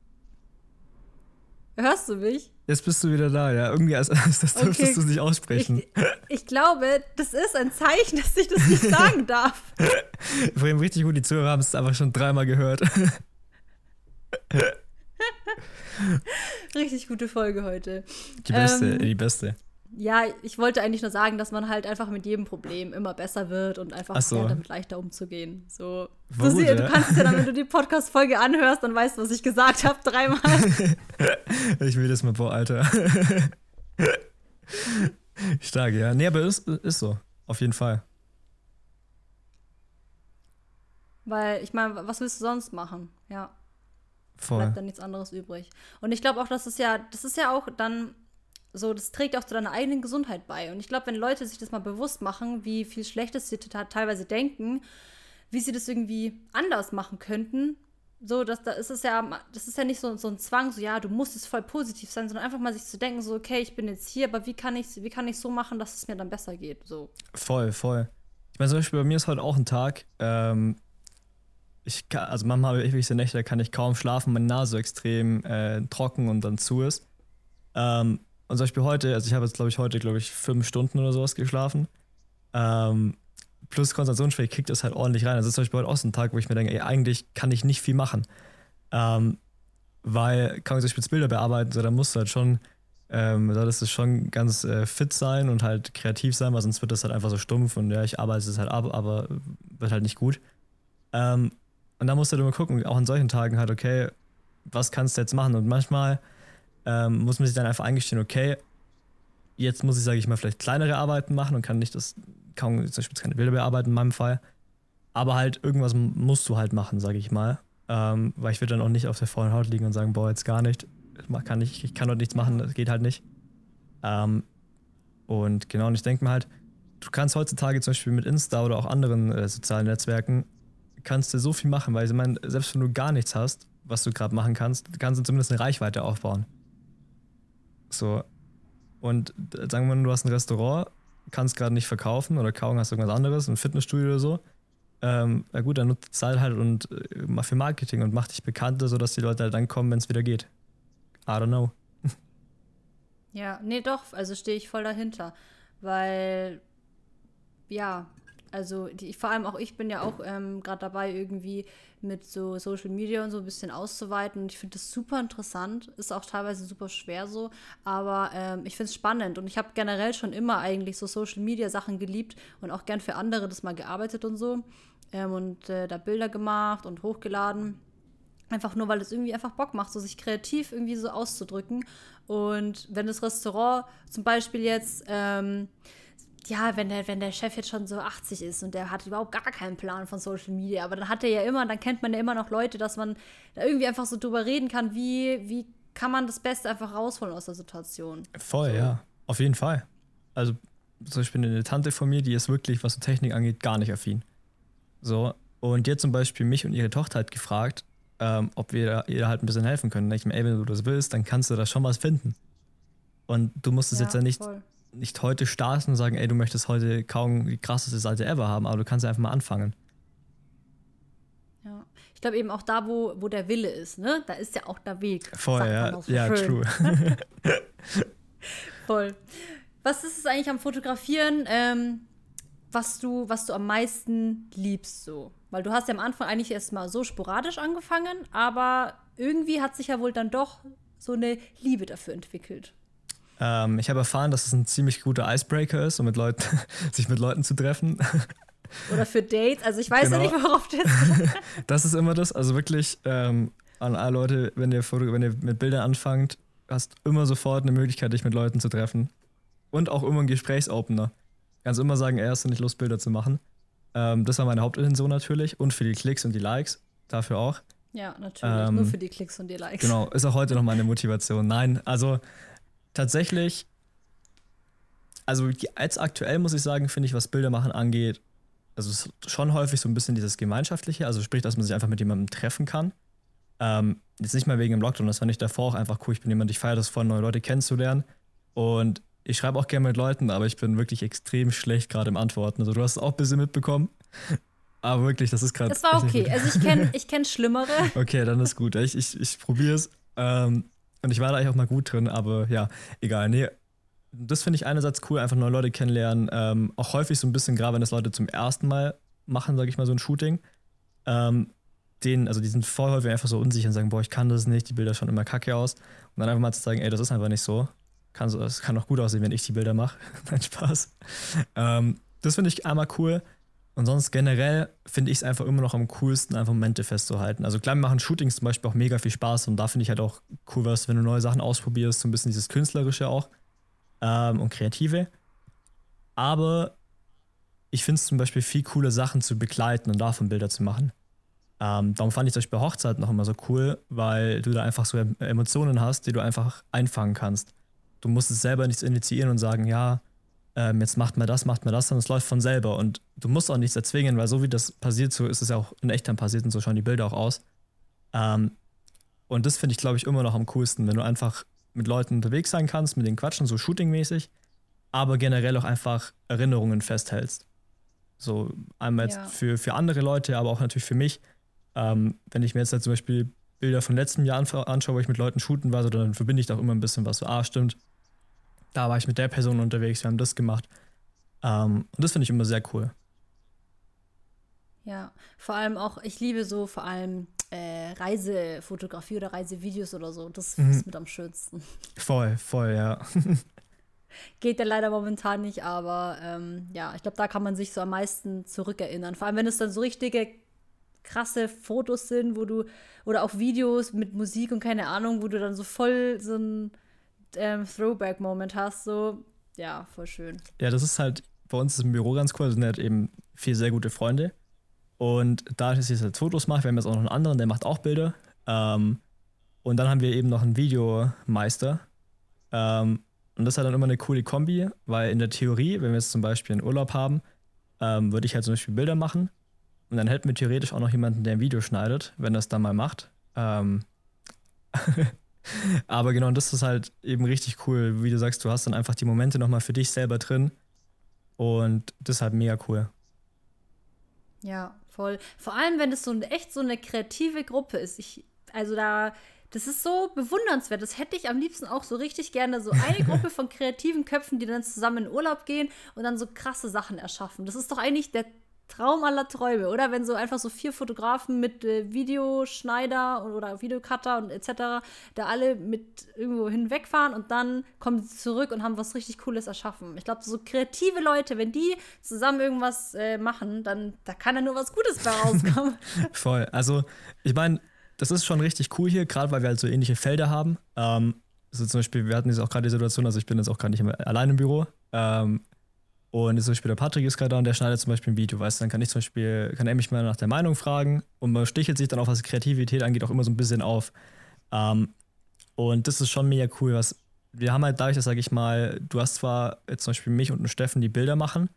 Hörst du mich? Jetzt bist du wieder da, ja. Irgendwie als, als [LAUGHS] das dürftest okay. du nicht aussprechen. Ich, ich, glaube, das ist ein Zeichen, dass ich das nicht sagen [LAUGHS] darf. Vorhin richtig gut, die Zuhörer haben es einfach schon dreimal gehört. [LAUGHS] richtig gute Folge heute. Die beste, ähm, die beste ja, ich wollte eigentlich nur sagen, dass man halt einfach mit jedem Problem immer besser wird und einfach so. lernt, damit leichter umzugehen. So, du, ja. du kannst ja dann, wenn du die Podcast-Folge anhörst, dann weißt du, was ich gesagt habe, dreimal. [LAUGHS] ich will das mal, boah, Alter. [LAUGHS] Stark, ja. Nee, aber ist, ist so. Auf jeden Fall. Weil, ich meine, was willst du sonst machen? Ja. Voll. Bleibt dann nichts anderes übrig. Und ich glaube auch, dass es ja, das ist ja auch dann so, das trägt auch zu deiner eigenen Gesundheit bei. Und ich glaube, wenn Leute sich das mal bewusst machen, wie viel Schlechtes sie teilweise denken, wie sie das irgendwie anders machen könnten, so, dass da ist ja, das ist ja nicht so, so ein Zwang, so ja, du musst es voll positiv sein, sondern einfach mal sich zu denken, so, okay, ich bin jetzt hier, aber wie kann ich wie kann ich so machen, dass es mir dann besser geht? So. Voll, voll. Ich meine, zum Beispiel bei mir ist heute auch ein Tag, ähm, ich kann, also manchmal habe ich wirklich so Nächte, da kann ich kaum schlafen, meine Nase extrem äh, trocken und dann zu ist. Ähm, und zum Beispiel heute, also ich habe jetzt, glaube ich, heute, glaube ich, fünf Stunden oder sowas geschlafen. Ähm, plus Konzentrationsschwäche kickt das halt ordentlich rein. Also das ist zum Beispiel heute auch so ein Tag, wo ich mir denke, ey, eigentlich kann ich nicht viel machen. Ähm, weil, kann man zum Beispiel Bilder bearbeiten, so, da musst du halt schon, ähm, ist es schon ganz äh, fit sein und halt kreativ sein, weil sonst wird das halt einfach so stumpf und ja, ich arbeite es halt ab, aber wird halt nicht gut. Ähm, und da musst du halt immer gucken, auch an solchen Tagen halt, okay, was kannst du jetzt machen? Und manchmal ähm, muss man sich dann einfach eingestehen, okay, jetzt muss ich, sage ich mal, vielleicht kleinere Arbeiten machen und kann nicht das, kaum zum Beispiel keine Bilder bearbeiten in meinem Fall. Aber halt irgendwas musst du halt machen, sage ich mal. Ähm, weil ich will dann auch nicht auf der vollen Haut liegen und sagen, boah, jetzt gar nicht. Ich kann, nicht, ich kann dort nichts machen, das geht halt nicht. Ähm, und genau, und ich denke mir halt, du kannst heutzutage zum Beispiel mit Insta oder auch anderen äh, sozialen Netzwerken, kannst du so viel machen, weil ich meine, selbst wenn du gar nichts hast, was du gerade machen kannst, kannst du zumindest eine Reichweite aufbauen. So. Und sagen wir mal, du hast ein Restaurant, kannst gerade nicht verkaufen oder kaum hast irgendwas anderes, ein Fitnessstudio oder so. Ähm, na gut, dann nutzt Zeit halt und äh, für Marketing und mach dich bekannter, sodass die Leute halt dann kommen, wenn es wieder geht. I don't know. Ja, nee, doch, also stehe ich voll dahinter. Weil, ja, also die, vor allem auch ich bin ja auch ähm, gerade dabei, irgendwie mit so Social Media und so ein bisschen auszuweiten. Und ich finde das super interessant. Ist auch teilweise super schwer so. Aber ähm, ich finde es spannend. Und ich habe generell schon immer eigentlich so Social Media Sachen geliebt und auch gern für andere das mal gearbeitet und so. Ähm, und äh, da Bilder gemacht und hochgeladen. Einfach nur, weil es irgendwie einfach Bock macht, so sich kreativ irgendwie so auszudrücken. Und wenn das Restaurant zum Beispiel jetzt ähm, ja, wenn der, wenn der Chef jetzt schon so 80 ist und der hat überhaupt gar keinen Plan von Social Media, aber dann hat er ja immer, dann kennt man ja immer noch Leute, dass man da irgendwie einfach so drüber reden kann, wie, wie kann man das Beste einfach rausholen aus der Situation. Voll, so. ja. Auf jeden Fall. Also, zum Beispiel eine Tante von mir, die ist wirklich, was so Technik angeht, gar nicht affin. So, und die hat zum Beispiel mich und ihre Tochter halt gefragt, ähm, ob wir ihr halt ein bisschen helfen können. ich meine, ey, wenn du das willst, dann kannst du da schon was finden. Und du musst es ja, jetzt ja nicht voll nicht heute starten und sagen, ey, du möchtest heute kaum die krasseste Seite ever haben, aber du kannst einfach mal anfangen. Ja, ich glaube eben auch da, wo, wo der Wille ist, ne? Da ist ja auch der Weg. Voll, ja, so ja, schön. true. [LAUGHS] Voll. Was ist es eigentlich am Fotografieren, ähm, was du, was du am meisten liebst so? Weil du hast ja am Anfang eigentlich erst mal so sporadisch angefangen, aber irgendwie hat sich ja wohl dann doch so eine Liebe dafür entwickelt. Ähm, ich habe erfahren, dass es ein ziemlich guter Icebreaker ist, um mit Leuten, [LAUGHS] sich mit Leuten zu treffen. [LAUGHS] Oder für Dates. Also ich weiß genau. ja nicht, worauf das [LAUGHS] Das ist immer das. Also wirklich ähm, an alle Leute, wenn ihr, wenn ihr mit Bildern anfangt, hast immer sofort eine Möglichkeit, dich mit Leuten zu treffen. Und auch immer ein Gesprächsopener. Kannst immer sagen, er hast du nicht Lust, Bilder zu machen. Ähm, das war meine Hauptintention natürlich. Und für die Klicks und die Likes. Dafür auch. Ja, natürlich. Ähm, Nur für die Klicks und die Likes. Genau, ist auch heute noch meine Motivation. Nein, also tatsächlich, also als aktuell muss ich sagen, finde ich, was Bilder machen angeht, also es ist schon häufig so ein bisschen dieses Gemeinschaftliche, also sprich, dass man sich einfach mit jemandem treffen kann. Ähm, jetzt nicht mal wegen dem Lockdown, das fand ich davor auch einfach cool. Ich bin jemand, ich feiere das voll, neue Leute kennenzulernen. Und ich schreibe auch gerne mit Leuten, aber ich bin wirklich extrem schlecht gerade im Antworten. Also du hast es auch ein bisschen mitbekommen. Aber wirklich, das ist gerade. Das war okay. Also ich kenne ich kenn Schlimmere. [LAUGHS] Okay, dann ist gut. Ich, ich, ich probiere es. Ähm, und ich war da eigentlich auch mal gut drin, aber ja, egal. Nee, das finde ich einerseits cool, einfach neue Leute kennenlernen. Ähm, auch häufig so ein bisschen, gerade wenn das Leute zum ersten Mal machen, sage ich mal, so ein Shooting. Ähm, denen, also die sind voll häufig einfach so unsicher und sagen, boah, ich kann das nicht, die Bilder schauen immer kacke aus. Und dann einfach mal zu sagen, ey, das ist einfach nicht so. Kann so, es kann auch gut aussehen, wenn ich die Bilder mache. [LAUGHS] Nein, Spaß. Ähm, das finde ich einmal cool. Und sonst generell finde ich es einfach immer noch am coolsten, einfach Momente festzuhalten. Also klar, machen Shootings zum Beispiel auch mega viel Spaß und da finde ich halt auch cool, was, wenn du neue Sachen ausprobierst, so ein bisschen dieses Künstlerische auch ähm, und Kreative. Aber ich finde es zum Beispiel viel cooler, Sachen zu begleiten und davon Bilder zu machen. Ähm, darum fand ich zum Beispiel Hochzeiten noch immer so cool, weil du da einfach so Emotionen hast, die du einfach einfangen kannst. Du musst es selber nichts initiieren und sagen, ja, ähm, jetzt macht mal das, macht mal das, sondern es läuft von selber. Und du musst auch nichts erzwingen, weil so wie das passiert, so ist es ja auch in echt dann passiert und so schauen die Bilder auch aus. Ähm, und das finde ich, glaube ich, immer noch am coolsten, wenn du einfach mit Leuten unterwegs sein kannst, mit den Quatschen, so shootingmäßig, aber generell auch einfach Erinnerungen festhältst. So einmal jetzt ja. für, für andere Leute, aber auch natürlich für mich. Ähm, wenn ich mir jetzt halt zum Beispiel Bilder von letztem Jahr anschaue, wo ich mit Leuten shooten war, so, dann verbinde ich da auch immer ein bisschen was so, ah, stimmt, da war ich mit der Person unterwegs, wir haben das gemacht. Ähm, und das finde ich immer sehr cool. Ja, vor allem auch, ich liebe so vor allem äh, Reisefotografie oder Reisevideos oder so. Das mhm. ist mit am schönsten. [LAUGHS] Voll, voll, ja. [LAUGHS] Geht ja leider momentan nicht, aber ähm, ja, ich glaube, da kann man sich so am meisten zurückerinnern. Vor allem, wenn es dann so richtige krasse Fotos sind, wo du, oder auch Videos mit Musik und keine Ahnung, wo du dann so voll so ein ähm, Throwback-Moment hast, so, ja, voll schön. Ja, das ist halt bei uns im Büro ganz cool. Wir sind halt eben vier sehr gute Freunde. Und da ich jetzt halt Fotos mache, wir haben jetzt auch noch einen anderen, der macht auch Bilder. Ähm, und dann haben wir eben noch einen Videomeister. Ähm, und das ist halt dann immer eine coole Kombi, weil in der Theorie, wenn wir jetzt zum Beispiel einen Urlaub haben, ähm, würde ich halt zum Beispiel Bilder machen. Und dann hätten wir theoretisch auch noch jemanden, der ein Video schneidet, wenn das dann mal macht. Ähm, [LAUGHS] [LAUGHS] Aber genau, das ist halt eben richtig cool. Wie du sagst, du hast dann einfach die Momente nochmal für dich selber drin. Und das ist halt mega cool. Ja, voll. Vor allem, wenn es so echt so eine kreative Gruppe ist. Ich, also da, das ist so bewundernswert. Das hätte ich am liebsten auch so richtig gerne. So eine [LAUGHS] Gruppe von kreativen Köpfen, die dann zusammen in Urlaub gehen und dann so krasse Sachen erschaffen. Das ist doch eigentlich der Traum aller Träume, oder? Wenn so einfach so vier Fotografen mit äh, Videoschneider oder Videocutter und etc., da alle mit irgendwo hinwegfahren und dann kommen sie zurück und haben was richtig Cooles erschaffen. Ich glaube, so kreative Leute, wenn die zusammen irgendwas äh, machen, dann da kann ja nur was Gutes bei rauskommen. [LAUGHS] [LAUGHS] Voll. Also, ich meine, das ist schon richtig cool hier, gerade weil wir halt so ähnliche Felder haben. Ähm, also zum Beispiel, wir hatten jetzt auch gerade die Situation, also ich bin jetzt auch gar nicht allein im Büro. Ähm, und zum Beispiel der Patrick ist gerade da und der schneidet zum Beispiel ein Video, weißt du, dann kann ich zum Beispiel, kann er mich mal nach der Meinung fragen und man stichelt sich dann auch, was Kreativität angeht, auch immer so ein bisschen auf. Ähm, und das ist schon mega cool, was wir haben halt dadurch, dass, sag ich mal, du hast zwar jetzt zum Beispiel mich und einen Steffen, die Bilder machen,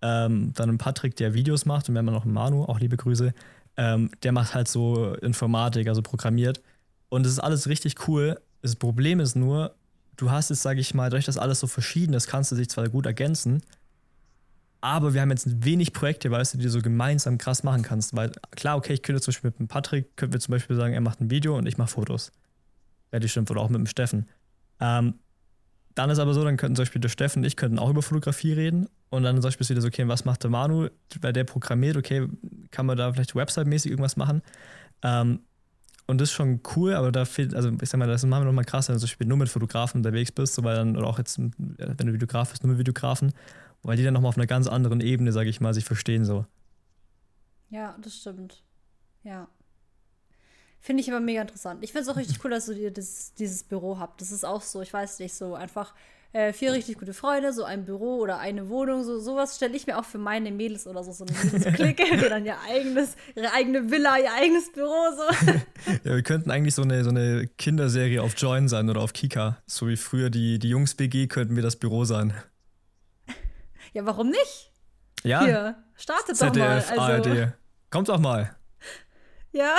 ähm, dann einen Patrick, der Videos macht und wir haben noch einen Manu, auch liebe Grüße, ähm, der macht halt so Informatik, also programmiert. Und das ist alles richtig cool. Das Problem ist nur, du hast jetzt, sag ich mal, dadurch, dass alles so verschieden ist, kannst du sich zwar gut ergänzen, aber wir haben jetzt wenig Projekte, weißt du, die du so gemeinsam krass machen kannst. Weil klar, okay, ich könnte zum Beispiel mit dem Patrick, könnten wir zum Beispiel sagen, er macht ein Video und ich mache Fotos. Ja, die stimmt, oder auch mit dem Steffen. Ähm, dann ist aber so, dann könnten zum Beispiel der Steffen und ich könnten auch über Fotografie reden. Und dann zum Beispiel wieder so, okay, was macht der Manu? Weil der programmiert, okay, kann man da vielleicht Website-mäßig irgendwas machen? Ähm, und das ist schon cool, aber da fehlt, also ich sag mal, das machen wir nochmal krass, wenn du zum Beispiel nur mit Fotografen unterwegs bist, so, weil dann, oder auch jetzt, wenn du Videograf bist, nur mit Videografen weil die dann nochmal auf einer ganz anderen Ebene, sage ich mal, sich verstehen so. Ja, das stimmt. Ja. Finde ich aber mega interessant. Ich finde es auch richtig cool, dass du dir das, dieses Büro habt. Das ist auch so, ich weiß nicht, so einfach äh, vier richtig gute Freunde, so ein Büro oder eine Wohnung, so sowas stelle ich mir auch für meine Mädels oder so, so eine Mädels-Clique, [LAUGHS] die dann ihr eigenes, ihre eigene Villa, ihr eigenes Büro, so. Ja, wir könnten eigentlich so eine, so eine Kinderserie auf Join sein oder auf Kika. So wie früher die, die Jungs-BG könnten wir das Büro sein. Ja, warum nicht? Ja. Hier, startet ZDF, doch mal. Also. ARD. Kommt doch mal. Ja.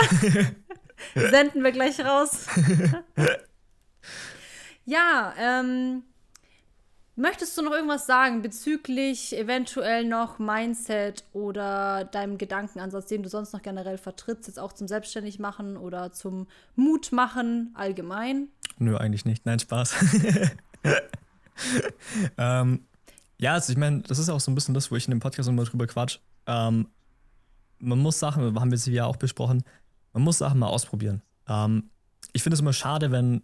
[LAUGHS] Senden wir gleich raus. [LAUGHS] ja, ähm, möchtest du noch irgendwas sagen bezüglich eventuell noch Mindset oder deinem Gedankenansatz, den du sonst noch generell vertrittst, jetzt auch zum Selbstständigmachen oder zum Mutmachen allgemein? Nö, eigentlich nicht. Nein, Spaß. [LAUGHS] ähm, ja, also ich meine, das ist auch so ein bisschen das, wo ich in dem Podcast immer drüber quatsch. Ähm, man muss Sachen, haben wir sie ja auch besprochen, man muss Sachen mal ausprobieren. Ähm, ich finde es immer schade, wenn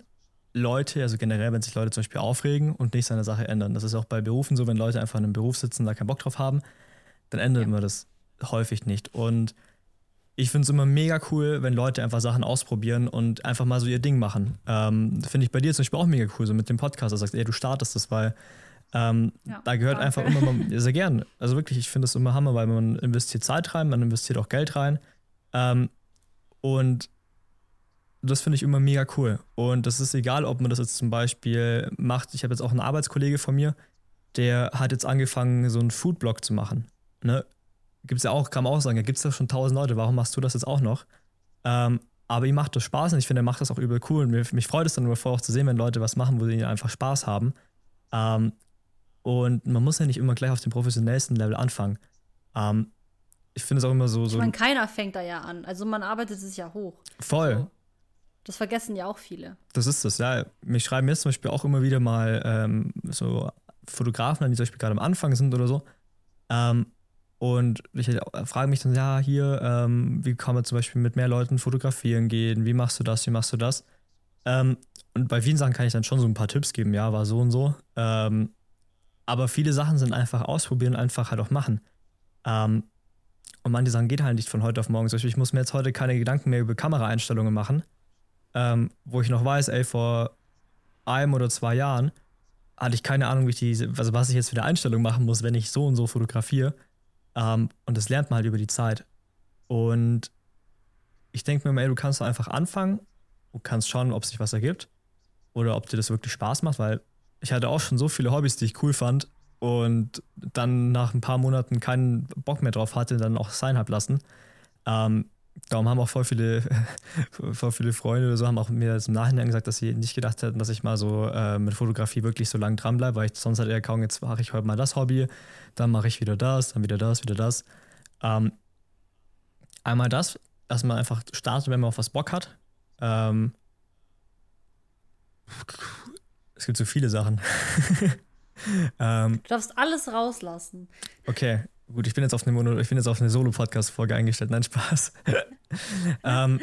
Leute, also generell, wenn sich Leute zum Beispiel aufregen und nicht seine Sache ändern. Das ist auch bei Berufen so, wenn Leute einfach in einem Beruf sitzen, da keinen Bock drauf haben, dann ändert ja. man das häufig nicht. Und ich finde es immer mega cool, wenn Leute einfach Sachen ausprobieren und einfach mal so ihr Ding machen. Ähm, finde ich bei dir zum Beispiel auch mega cool, so mit dem Podcast, dass du sagst, ey, du startest das, weil ähm, ja, da gehört danke. einfach immer mal, [LAUGHS] sehr gern. Also wirklich, ich finde es immer Hammer, weil man investiert Zeit rein, man investiert auch Geld rein. Ähm, und das finde ich immer mega cool. Und das ist egal, ob man das jetzt zum Beispiel macht. Ich habe jetzt auch einen Arbeitskollege von mir, der hat jetzt angefangen, so einen Foodblog zu machen. Ne? Gibt es ja auch, kann man auch sagen, da gibt es ja schon tausend Leute, warum machst du das jetzt auch noch? Ähm, aber ihm macht das Spaß und ich finde, er macht das auch übel cool. Und mich, mich freut es dann immer vor, auch zu sehen, wenn Leute was machen, wo sie einfach Spaß haben. Ähm, und man muss ja nicht immer gleich auf dem professionellsten Level anfangen. Ähm, ich finde es auch immer so. so ich meine, keiner fängt da ja an. Also man arbeitet es ja hoch. Voll. So. Das vergessen ja auch viele. Das ist das, ja. Mich schreiben jetzt zum Beispiel auch immer wieder mal ähm, so Fotografen die zum Beispiel gerade am Anfang sind oder so. Ähm, und ich frage mich dann, ja, hier, ähm, wie kann man zum Beispiel mit mehr Leuten fotografieren gehen? Wie machst du das? Wie machst du das? Ähm, und bei vielen Sachen kann ich dann schon so ein paar Tipps geben, ja, war so und so. Ähm, aber viele Sachen sind einfach ausprobieren und einfach halt auch machen. Ähm, und manche Sachen geht halt nicht von heute auf morgen. Ich muss mir jetzt heute keine Gedanken mehr über Kameraeinstellungen machen, ähm, wo ich noch weiß, ey, vor einem oder zwei Jahren hatte ich keine Ahnung, wie ich die, also was ich jetzt für eine Einstellung machen muss, wenn ich so und so fotografiere. Ähm, und das lernt man halt über die Zeit. Und ich denke mir immer, ey, du kannst einfach anfangen, du kannst schauen, ob sich was ergibt oder ob dir das wirklich Spaß macht, weil ich hatte auch schon so viele Hobbys, die ich cool fand und dann nach ein paar Monaten keinen Bock mehr drauf hatte, dann auch sein hab lassen. Ähm, darum haben auch voll viele, [LAUGHS] voll viele Freunde oder so haben auch mir im Nachhinein gesagt, dass sie nicht gedacht hätten, dass ich mal so äh, mit Fotografie wirklich so lange dranbleibe, weil ich sonst halt eher kaum, jetzt mache ich heute mal das Hobby, dann mache ich wieder das, dann wieder das, wieder das. Ähm, einmal das, dass man einfach startet, wenn man auf was Bock hat. Ähm, es gibt so viele Sachen. [LAUGHS] ähm, du darfst alles rauslassen. Okay. gut, ich bin jetzt auf eine, Mono, ich bin jetzt auf eine Solo-Podcast-Folge eingestellt. Nein, Spaß. [LAUGHS] ähm,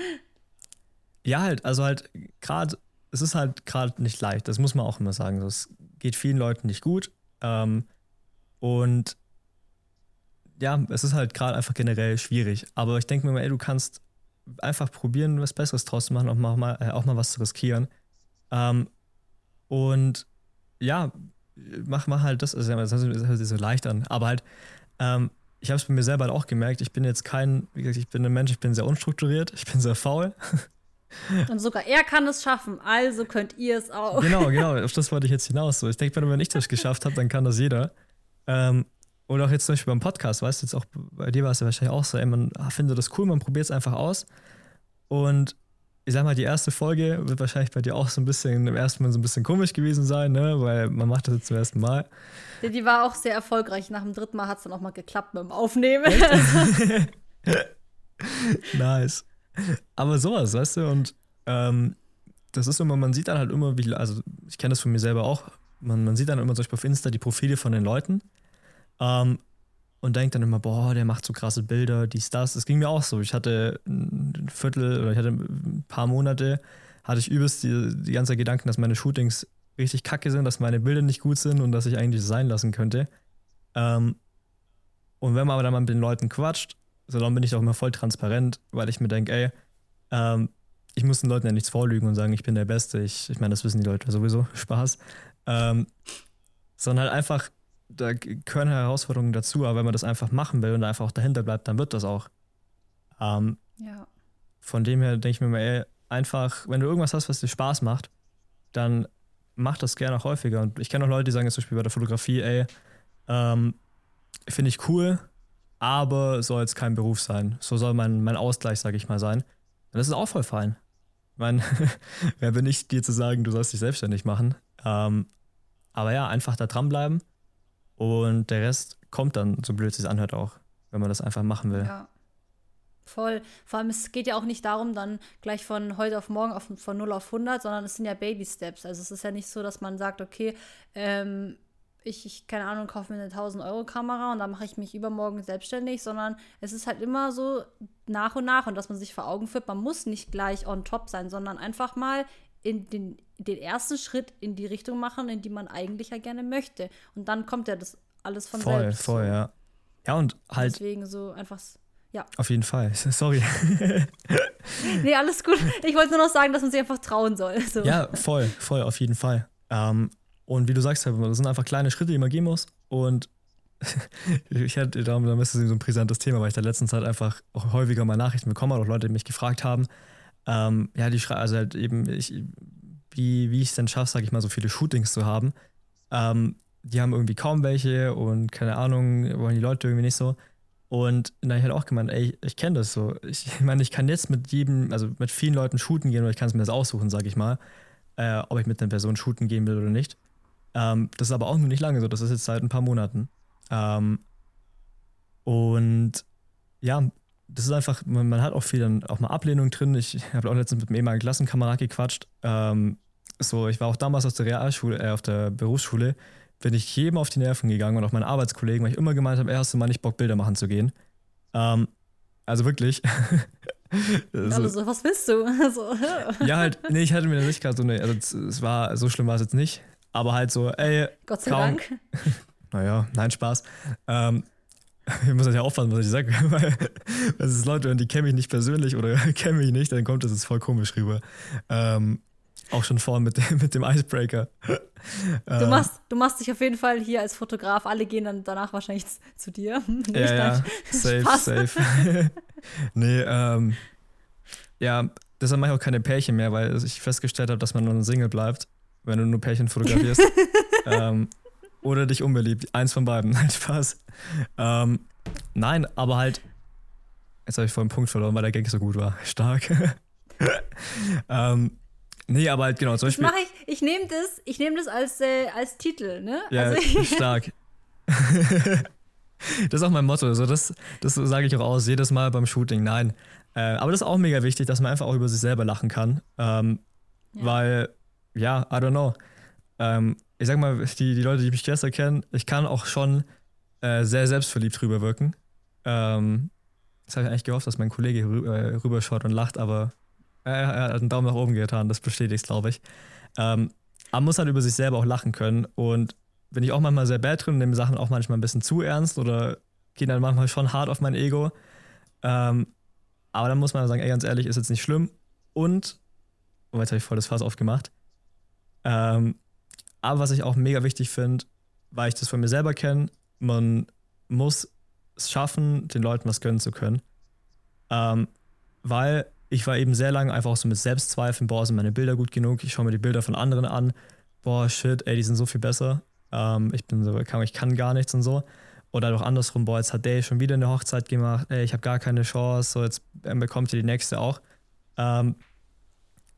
ja, halt, also halt gerade, es ist halt gerade nicht leicht. Das muss man auch immer sagen. Es geht vielen Leuten nicht gut. Ähm, und ja, es ist halt gerade einfach generell schwierig. Aber ich denke mir mal, ey, du kannst einfach probieren, was Besseres draus zu machen, auch mal, äh, auch mal was zu riskieren. Ähm, und ja, mach, mach halt das, also das hört sich so leicht an, aber halt, ähm, ich habe es bei mir selber halt auch gemerkt, ich bin jetzt kein, wie gesagt, ich bin ein Mensch, ich bin sehr unstrukturiert, ich bin sehr faul. [LAUGHS] Und sogar er kann es schaffen, also könnt ihr es auch. Genau, [LAUGHS] genau, auf das wollte ich jetzt hinaus. So, ich denke, wenn ich das geschafft habe, dann kann das jeder. Ähm, oder auch jetzt zum Beispiel beim Podcast, weißt du, jetzt auch bei dir war es ja wahrscheinlich auch so, ey, man findet das cool, man probiert es einfach aus. Und ich sag mal, die erste Folge wird wahrscheinlich bei dir auch so ein bisschen im ersten Mal so ein bisschen komisch gewesen sein, ne? Weil man macht das jetzt zum ersten Mal. Die war auch sehr erfolgreich. Nach dem dritten Mal hat es dann auch mal geklappt mit dem Aufnehmen. [LAUGHS] nice. Aber sowas, weißt du, und ähm, das ist immer, man sieht dann halt immer, wie, also ich kenne das von mir selber auch, man, man sieht dann immer zum Beispiel auf Insta die Profile von den Leuten ähm, und denkt dann immer, boah, der macht so krasse Bilder, dies, das. Das ging mir auch so. Ich hatte ein Viertel oder ich hatte ein paar Monate, hatte ich übelst die, die ganze Gedanken, dass meine Shootings richtig kacke sind, dass meine Bilder nicht gut sind und dass ich eigentlich sein lassen könnte. Ähm, und wenn man aber dann mal mit den Leuten quatscht, so dann bin ich auch immer voll transparent, weil ich mir denke, ey, ähm, ich muss den Leuten ja nichts vorlügen und sagen, ich bin der Beste. Ich, ich meine, das wissen die Leute sowieso. [LAUGHS] Spaß. Ähm, sondern halt einfach, da gehören Herausforderungen dazu, aber wenn man das einfach machen will und einfach auch dahinter bleibt, dann wird das auch. Ähm, ja. Von dem her denke ich mir mal, ey, einfach, wenn du irgendwas hast, was dir Spaß macht, dann mach das gerne auch häufiger. Und ich kenne auch Leute, die sagen jetzt zum Beispiel bei der Fotografie, ey, ähm, finde ich cool, aber soll jetzt kein Beruf sein. So soll mein, mein Ausgleich, sage ich mal, sein. Und das ist auch voll fein. Ich meine, [LAUGHS] wer bin ich, dir zu sagen, du sollst dich selbstständig machen? Ähm, aber ja, einfach da dranbleiben und der Rest kommt dann, so blöd es anhört, auch, wenn man das einfach machen will. Ja. Voll. Vor allem, es geht ja auch nicht darum, dann gleich von heute auf morgen auf, von 0 auf 100, sondern es sind ja Baby-Steps. Also es ist ja nicht so, dass man sagt, okay, ähm, ich, ich, keine Ahnung, kaufe mir eine 1000-Euro-Kamera und dann mache ich mich übermorgen selbstständig, sondern es ist halt immer so nach und nach und dass man sich vor Augen führt, man muss nicht gleich on top sein, sondern einfach mal in den, den ersten Schritt in die Richtung machen, in die man eigentlich ja gerne möchte. Und dann kommt ja das alles von voll, selbst. Voll, voll, ja. Ja, und halt. Deswegen so einfach ja. Auf jeden Fall. [LAUGHS] Sorry. [LAUGHS] nee, alles gut. Ich wollte nur noch sagen, dass man sich einfach trauen soll. So. Ja, voll, voll, auf jeden Fall. Ähm, und wie du sagst, das sind einfach kleine Schritte, die man gehen muss. Und [LAUGHS] ich hatte, darum, darum ist es so ein brisantes Thema, weil ich da letzten Zeit einfach auch häufiger mal Nachrichten bekommen habe, auch Leute, die mich gefragt haben. Ähm, ja, die schreiben, also halt eben, ich, wie, wie ich es denn schaffe, sage ich mal, so viele Shootings zu haben. Ähm, die haben irgendwie kaum welche und keine Ahnung, wollen die Leute irgendwie nicht so. Und dann habe ich halt auch gemeint, ey, ich kenne das so. Ich, ich meine, ich kann jetzt mit jedem, also mit vielen Leuten shooten gehen oder ich kann es mir das aussuchen, sage ich mal, äh, ob ich mit einer Person shooten gehen will oder nicht. Ähm, das ist aber auch nur nicht lange so, das ist jetzt seit ein paar Monaten. Ähm, und ja, das ist einfach, man, man, hat auch viel dann auch mal Ablehnung drin. Ich habe auch letztens mit einem ehemaligen Klassenkamerad gequatscht. Ähm, so, ich war auch damals aus der Realschule, äh, auf der Berufsschule bin ich jedem auf die Nerven gegangen und auch meinen Arbeitskollegen, weil ich immer gemeint habe, du mal nicht Bock, Bilder machen zu gehen. Ähm, also wirklich. [LAUGHS] also, also, was willst du? [LAUGHS] Also, ja, halt, nee, ich hatte mir nicht gerade so eine, also es, es, war, so schlimm war es jetzt nicht, aber halt so, ey. Gott sei kaum, Dank. [LAUGHS] Naja, nein, Spaß. Ähm, [LAUGHS] ich muss ja aufpassen, was ich sage, [LAUGHS] weil es Leute hören, die kennen mich nicht persönlich oder [LAUGHS] kennen mich nicht, dann kommt das voll komisch rüber. Ähm, auch schon vorhin mit, dem, mit dem Icebreaker. Du ähm. machst, du machst dich auf jeden Fall hier als Fotograf. Alle gehen dann danach wahrscheinlich zu dir. Ja, ja. safe, Spaß. safe. nee, ähm, ja, deshalb mache ich auch keine Pärchen mehr, weil ich festgestellt habe, dass man nur ein Single bleibt, wenn du nur Pärchen fotografierst. ähm, oder dich unbeliebt. Eins von beiden. [LAUGHS] Nein, Spaß. Ähm, nein, aber halt. Jetzt habe ich vorhin einen Punkt verloren, weil der Gag so gut war. Stark. [LAUGHS] ähm, Nee, aber halt genau, zum Beispiel. Das mache ich, ich nehme das, ich nehm das als, äh, als Titel, ne? Ja, also, [LAUGHS] stark. das ist auch mein Motto. Also das, das sage ich auch aus, jedes Mal beim Shooting. Nein. Äh, aber das ist auch mega wichtig, dass man einfach auch über sich selber lachen kann. Ähm, ja. Weil, ja, I don't know. Ähm, ich sag mal, die, die Leute, die mich besser kennen, ich kann auch schon äh, sehr selbstverliebt rüberwirken. Ähm, das habe ich eigentlich gehofft, dass mein Kollege rü äh, rüberschaut und lacht, aber er hat einen Daumen nach oben getan, das bestätigt glaube ich. Ähm, man muss halt über sich selber auch lachen können und bin ich auch manchmal sehr bad drin und nehme Sachen auch manchmal ein bisschen zu ernst oder gehe dann manchmal schon hart auf mein Ego. Ähm, aber dann muss man sagen, ey, ganz ehrlich, ist jetzt nicht schlimm. Und, oh, jetzt habe ich voll das Fass aufgemacht. Ähm, aber was ich auch mega wichtig finde, weil ich das von mir selber kenne, man muss es schaffen, den Leuten was gönnen zu können. Ähm, weil ich war eben sehr lange einfach so mit Selbstzweifeln, boah, sind meine Bilder gut genug? Ich schaue mir die Bilder von anderen an, boah, shit, ey, die sind so viel besser. Ähm, ich bin so, ich kann gar nichts und so. Oder doch andersrum, boah, jetzt hat Day schon wieder eine Hochzeit gemacht, ey, ich habe gar keine Chance, so jetzt bekommt ihr die nächste auch. Ähm,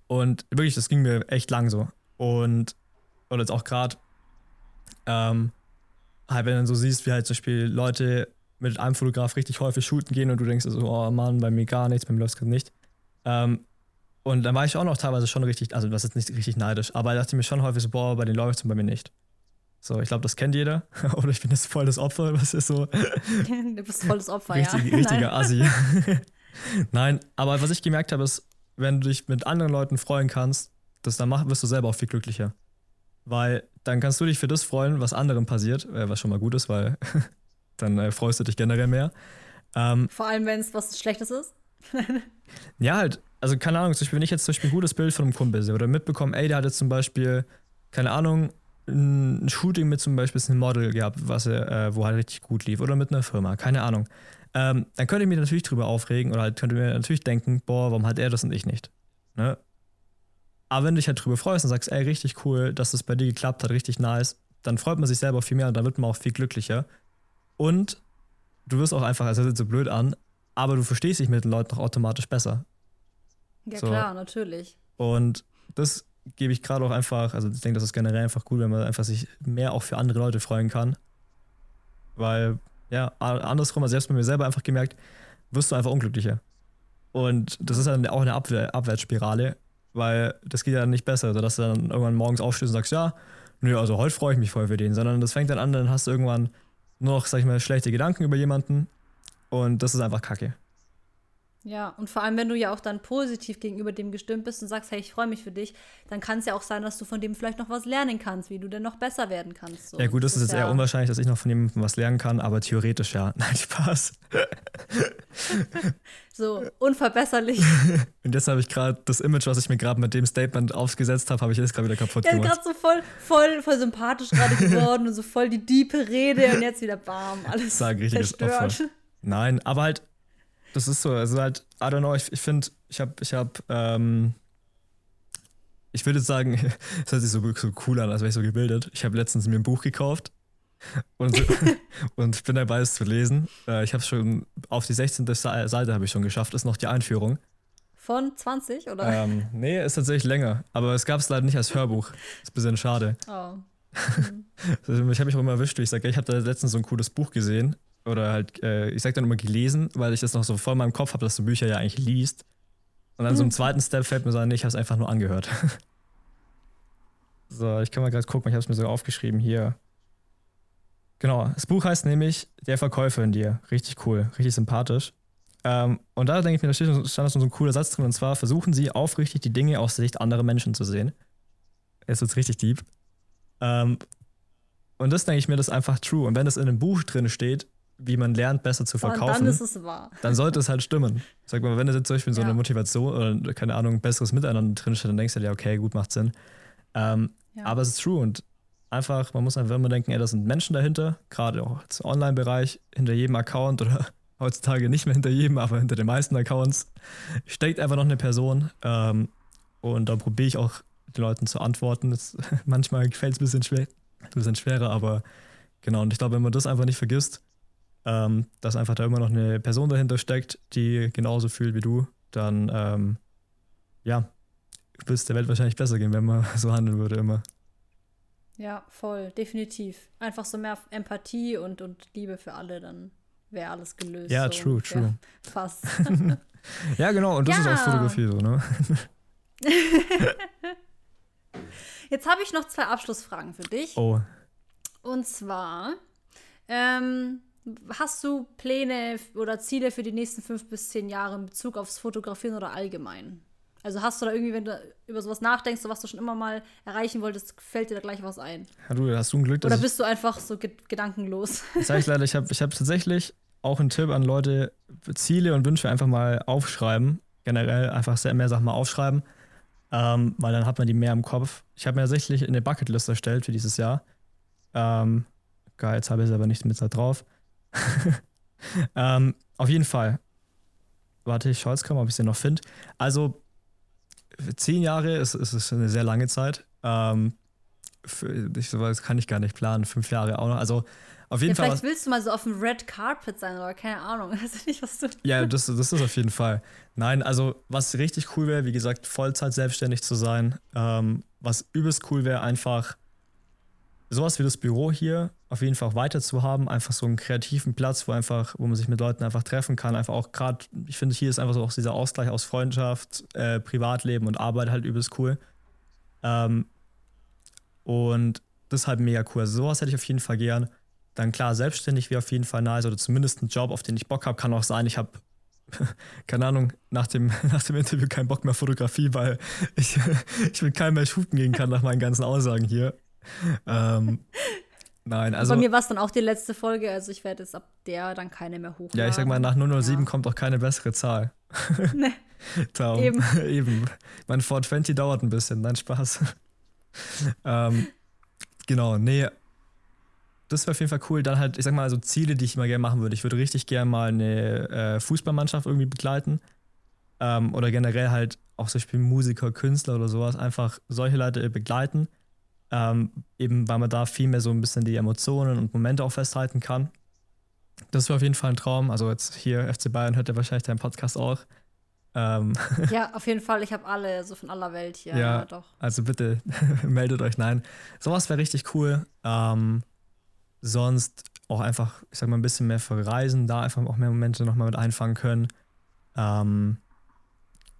und wirklich, das ging mir echt lang so. Und, und jetzt auch gerade, ähm, halt, wenn du dann so siehst, wie halt zum Beispiel Leute mit einem Fotograf richtig häufig shooten gehen und du denkst so, oh Mann, bei mir gar nichts, bei mir läuft es gerade nicht. Ähm, und dann war ich auch noch teilweise schon richtig, also das ist nicht richtig neidisch, aber da dachte ich mir schon häufig so, boah, bei den läuft es und bei mir nicht. So, ich glaube, das kennt jeder. [LAUGHS] Oder ich bin jetzt voll das Opfer, was ist so. [LAUGHS] du bist voll das Opfer, richtig, ja. Richtiger Assi. [LAUGHS] Nein, aber was ich gemerkt habe, ist, wenn du dich mit anderen Leuten freuen kannst, das dann mach, wirst du selber auch viel glücklicher. Weil dann kannst du dich für das freuen, was anderen passiert, äh, was schon mal gut ist, weil [LAUGHS] dann äh, freust du dich generell mehr. Ähm, Vor allem, wenn es was Schlechtes ist. [LAUGHS] ja, halt, also keine Ahnung, zum Beispiel, wenn ich jetzt zum Beispiel ein gutes Bild von einem Kumpel sehe oder mitbekomme, ey, der hat jetzt zum Beispiel, keine Ahnung, ein Shooting mit zum Beispiel einem Model gehabt, was er, äh, wo halt richtig gut lief oder mit einer Firma, keine Ahnung. Ähm, dann könnte ich mich natürlich drüber aufregen oder halt könnte mir natürlich denken, boah, warum hat er das und ich nicht? Ne? Aber wenn du dich halt drüber freust und sagst, ey, richtig cool, dass das bei dir geklappt hat, richtig nice, dann freut man sich selber viel mehr und dann wird man auch viel glücklicher. Und du wirst auch einfach, also das hört sich so blöd an, aber du verstehst dich mit den Leuten auch automatisch besser. Ja, so. klar, natürlich. Und das gebe ich gerade auch einfach, also ich denke, das ist generell einfach gut, wenn man einfach sich mehr auch für andere Leute freuen kann. Weil, ja, andersrum, also selbst bei mir selber einfach gemerkt, wirst du einfach unglücklicher. Und das ist dann auch eine Abwehr, Abwärtsspirale, weil das geht ja nicht besser, sodass du dann irgendwann morgens aufstehst und sagst, ja, nö, also heute freue ich mich voll für den, sondern das fängt dann an, dann hast du irgendwann nur noch, sag ich mal, schlechte Gedanken über jemanden und das ist einfach kacke. Ja, und vor allem, wenn du ja auch dann positiv gegenüber dem gestimmt bist und sagst, hey, ich freue mich für dich, dann kann es ja auch sein, dass du von dem vielleicht noch was lernen kannst, wie du denn noch besser werden kannst. So. Ja, gut, das, das ist jetzt ja eher unwahrscheinlich, dass ich noch von jemandem was lernen kann, aber theoretisch ja. [LAUGHS] Nein, Spaß. so, unverbesserlich. [LAUGHS] und jetzt habe ich gerade das Image, was ich mir gerade mit dem Statement aufgesetzt habe, habe ich jetzt gerade wieder kaputt ja, gemacht. Ja, gerade so voll, voll, voll sympathisch gerade geworden und so voll die diepe Rede und jetzt wieder bam, alles Sag richtiges zerstört. Opfer. Nein, aber halt das ist so. Also halt, I don't know, ich, ich finde, ich habe, ich habe, ähm, ich würde sagen, [LAUGHS] das hört sich so, so cool an, als wäre ich so gebildet. Ich habe letztens mir ein Buch gekauft und, [LAUGHS] und bin dabei, es zu lesen. Äh, ich habe schon auf die 16. Seite habe ich schon geschafft, ist noch die Einführung. Von 20 oder? Ähm, nee, ist tatsächlich länger. Aber es gab es leider nicht als Hörbuch. Ist ein bisschen schade. Oh. [LAUGHS] Mhm. ich habe mich auch immer erwischt, ich sage, ich habe da letztens so ein cooles Buch gesehen oder halt, äh, ich sag dann immer gelesen, weil ich das noch so voll in meinem Kopf habe, dass du Bücher ja eigentlich liest. Und dann mhm. so im hm. zweiten Step fällt mir so ein, nee, ich habe es einfach nur angehört. [LAUGHS] so, ich kann mal gerade gucken, ich habe es mir sogar aufgeschrieben hier. Genau, das Buch heißt nämlich Der Verkäufer in dir. Richtig cool, richtig sympathisch. Ähm, und da denke ich mir, da stand so ein cooler Satz drin, und zwar versuchen Sie aufrichtig die Dinge aus der Sicht anderer Menschen zu sehen. Jetzt wird richtig deep. Ähm, und das denke ich mir, das ist einfach true. Und wenn das in einem Buch drin steht, wie man lernt, besser zu verkaufen, dann ist es wahr. Dann sollte es halt stimmen. Sag mal, wenn da jetzt zum Beispiel so eine Motivation oder keine Ahnung, besseres Miteinander drinsteht, dann denkst du dir, okay, gut, macht Sinn. Ähm, ja. Aber es ist true und einfach, man muss einfach immer denken, ey, da sind Menschen dahinter, gerade auch im Online-Bereich, hinter jedem Account oder [LAUGHS] heutzutage nicht mehr hinter jedem, aber hinter den meisten Accounts steckt einfach noch eine Person. Ähm, und da probiere ich auch den Leuten zu antworten. Das, [LAUGHS] manchmal fällt es ein bisschen schwer, ein bisschen schwerer, aber genau. Und ich glaube, wenn man das einfach nicht vergisst, ähm, dass einfach da immer noch eine Person dahinter steckt, die genauso fühlt wie du, dann ähm, ja, würde es der Welt wahrscheinlich besser gehen, wenn man [LAUGHS] so handeln würde immer. Ja, voll, definitiv. Einfach so mehr Empathie und, und Liebe für alle, dann wäre alles gelöst. Ja, so true, true. [LAUGHS] Fast. [LAUGHS] ja, genau, und das ja. ist auch Fotografie so, ne? Jetzt habe ich noch zwei Abschlussfragen für dich. Oh. Und zwar, Ähm, hast du Pläne oder Ziele für die nächsten fünf bis zehn Jahre in Bezug aufs Fotografieren oder allgemein? Also hast du da irgendwie, wenn du über sowas nachdenkst, was du schon immer mal erreichen wolltest, fällt dir da gleich was ein? Ja, du, hast du ein Glück, dass Oder bist du einfach so ge gedankenlos? [LAUGHS] Sag ich leider, ich habe ich hab tatsächlich auch einen Tipp an Leute, Ziele und Wünsche einfach mal aufschreiben. Generell einfach sehr mehr Sachen mal aufschreiben, ähm, weil dann hat man die mehr im Kopf. Ich habe mir tatsächlich eine Bucketlist erstellt für dieses Jahr. Ähm, geil, jetzt habe ich es aber nicht mit da drauf. [LAUGHS] ähm, auf jeden Fall. Warte, ich schaue jetzt mal, ob ich sie noch finde. Also, zehn Jahre ist, ist, ist eine sehr lange Zeit. Ähm, für, ich, das kann ich gar nicht planen. Fünf Jahre auch noch. Also, auf jeden ja, Fall. Vielleicht willst du mal so auf dem Red Carpet sein oder keine Ahnung. [LAUGHS] Also nicht, was du ja, [LAUGHS] das, das ist auf jeden Fall. Nein, also was richtig cool wäre, wie gesagt, Vollzeit selbstständig zu sein. Ähm, was übelst cool wäre, einfach sowas wie das Büro hier auf jeden Fall weiter zu haben. Einfach so einen kreativen Platz, wo einfach, wo man sich mit Leuten einfach treffen kann. Einfach auch gerade, ich finde, hier ist einfach so auch dieser Ausgleich aus Freundschaft, äh, Privatleben und Arbeit halt übelst cool. Ähm, und das ist halt mega cool. Also sowas hätte ich auf jeden Fall gern. Dann klar, selbstständig wäre auf jeden Fall nice oder zumindest ein Job, auf den ich Bock habe. Kann auch sein, ich habe, [LAUGHS] keine Ahnung, nach dem, [LAUGHS] nach dem Interview keinen Bock mehr Fotografie, weil [LAUGHS] ich, ich mit keinem mehr shooten gehen kann nach meinen ganzen Aussagen hier. Ähm, [LAUGHS] nein, also. Bei mir war es dann auch die letzte Folge, also ich werde jetzt ab der dann keine mehr hochladen. Ja, ich sag mal, nach 007 ja. kommt auch keine bessere Zahl. [LAUGHS] Nee. [LAUGHS] Darum, eben. eben. Mein 420 dauert ein bisschen, nein, Spaß. ähm, genau, nee, das wäre auf jeden Fall cool. Dann halt, ich sag mal, so Ziele, die ich mal gerne machen würde. Ich würde richtig gerne mal eine äh, Fußballmannschaft irgendwie begleiten. Ähm, oder generell halt auch zum Beispiel Musiker, Künstler oder sowas. Einfach solche Leute begleiten. Ähm, eben weil man da viel mehr so ein bisschen die Emotionen und Momente auch festhalten kann. Das wäre auf jeden Fall ein Traum. Also jetzt hier FC Bayern hört ja wahrscheinlich deinen Podcast auch. Ähm [LAUGHS] ja, auf jeden Fall. Ich habe alle, so von aller Welt hier. Ja, ja doch. Also bitte [LAUGHS] meldet euch. Nein, sowas wäre richtig cool. Ähm, sonst auch einfach, ich sag mal, ein bisschen mehr verreisen, da einfach auch mehr Momente nochmal mit einfangen können. Ähm,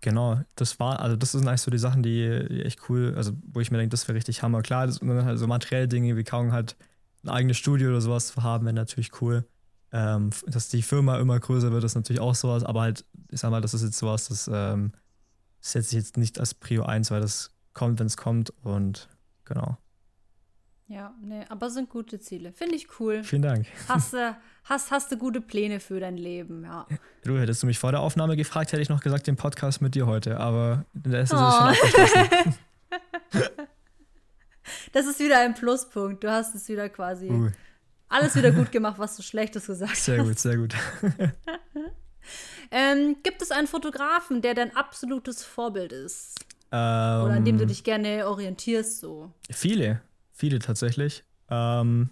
genau, das war, also das sind eigentlich so die Sachen, die, die echt cool, also wo ich mir denke, das wäre richtig Hammer. Klar, das, und dann halt so materielle Dinge wie kaum halt ein eigenes Studio oder sowas zu haben, wäre natürlich cool. Ähm, dass die Firma immer größer wird, ist natürlich auch sowas, aber halt, ich sag mal, das ist jetzt sowas, das ähm, setze ich jetzt nicht als Prio 1, weil das kommt, wenn es kommt und genau. Ja, nee, aber sind gute Ziele. Finde ich cool. Vielen Dank. Hast du hast, hast du gute Pläne für dein Leben, ja. Du hättest du mich vor der Aufnahme gefragt, hätte ich noch gesagt, den Podcast mit dir heute, aber der ist oh. schon abgeschlossen. [LAUGHS] das ist wieder ein Pluspunkt. Du hast es wieder quasi uh. alles wieder gut gemacht, was du Schlechtes gesagt sehr hast. Sehr gut, sehr [LAUGHS] gut. ähm, gibt es einen Fotografen, der dein absolutes Vorbild ist? Ähm, Oder an dem du dich gerne orientierst, so? Viele. Viele tatsächlich. Ähm,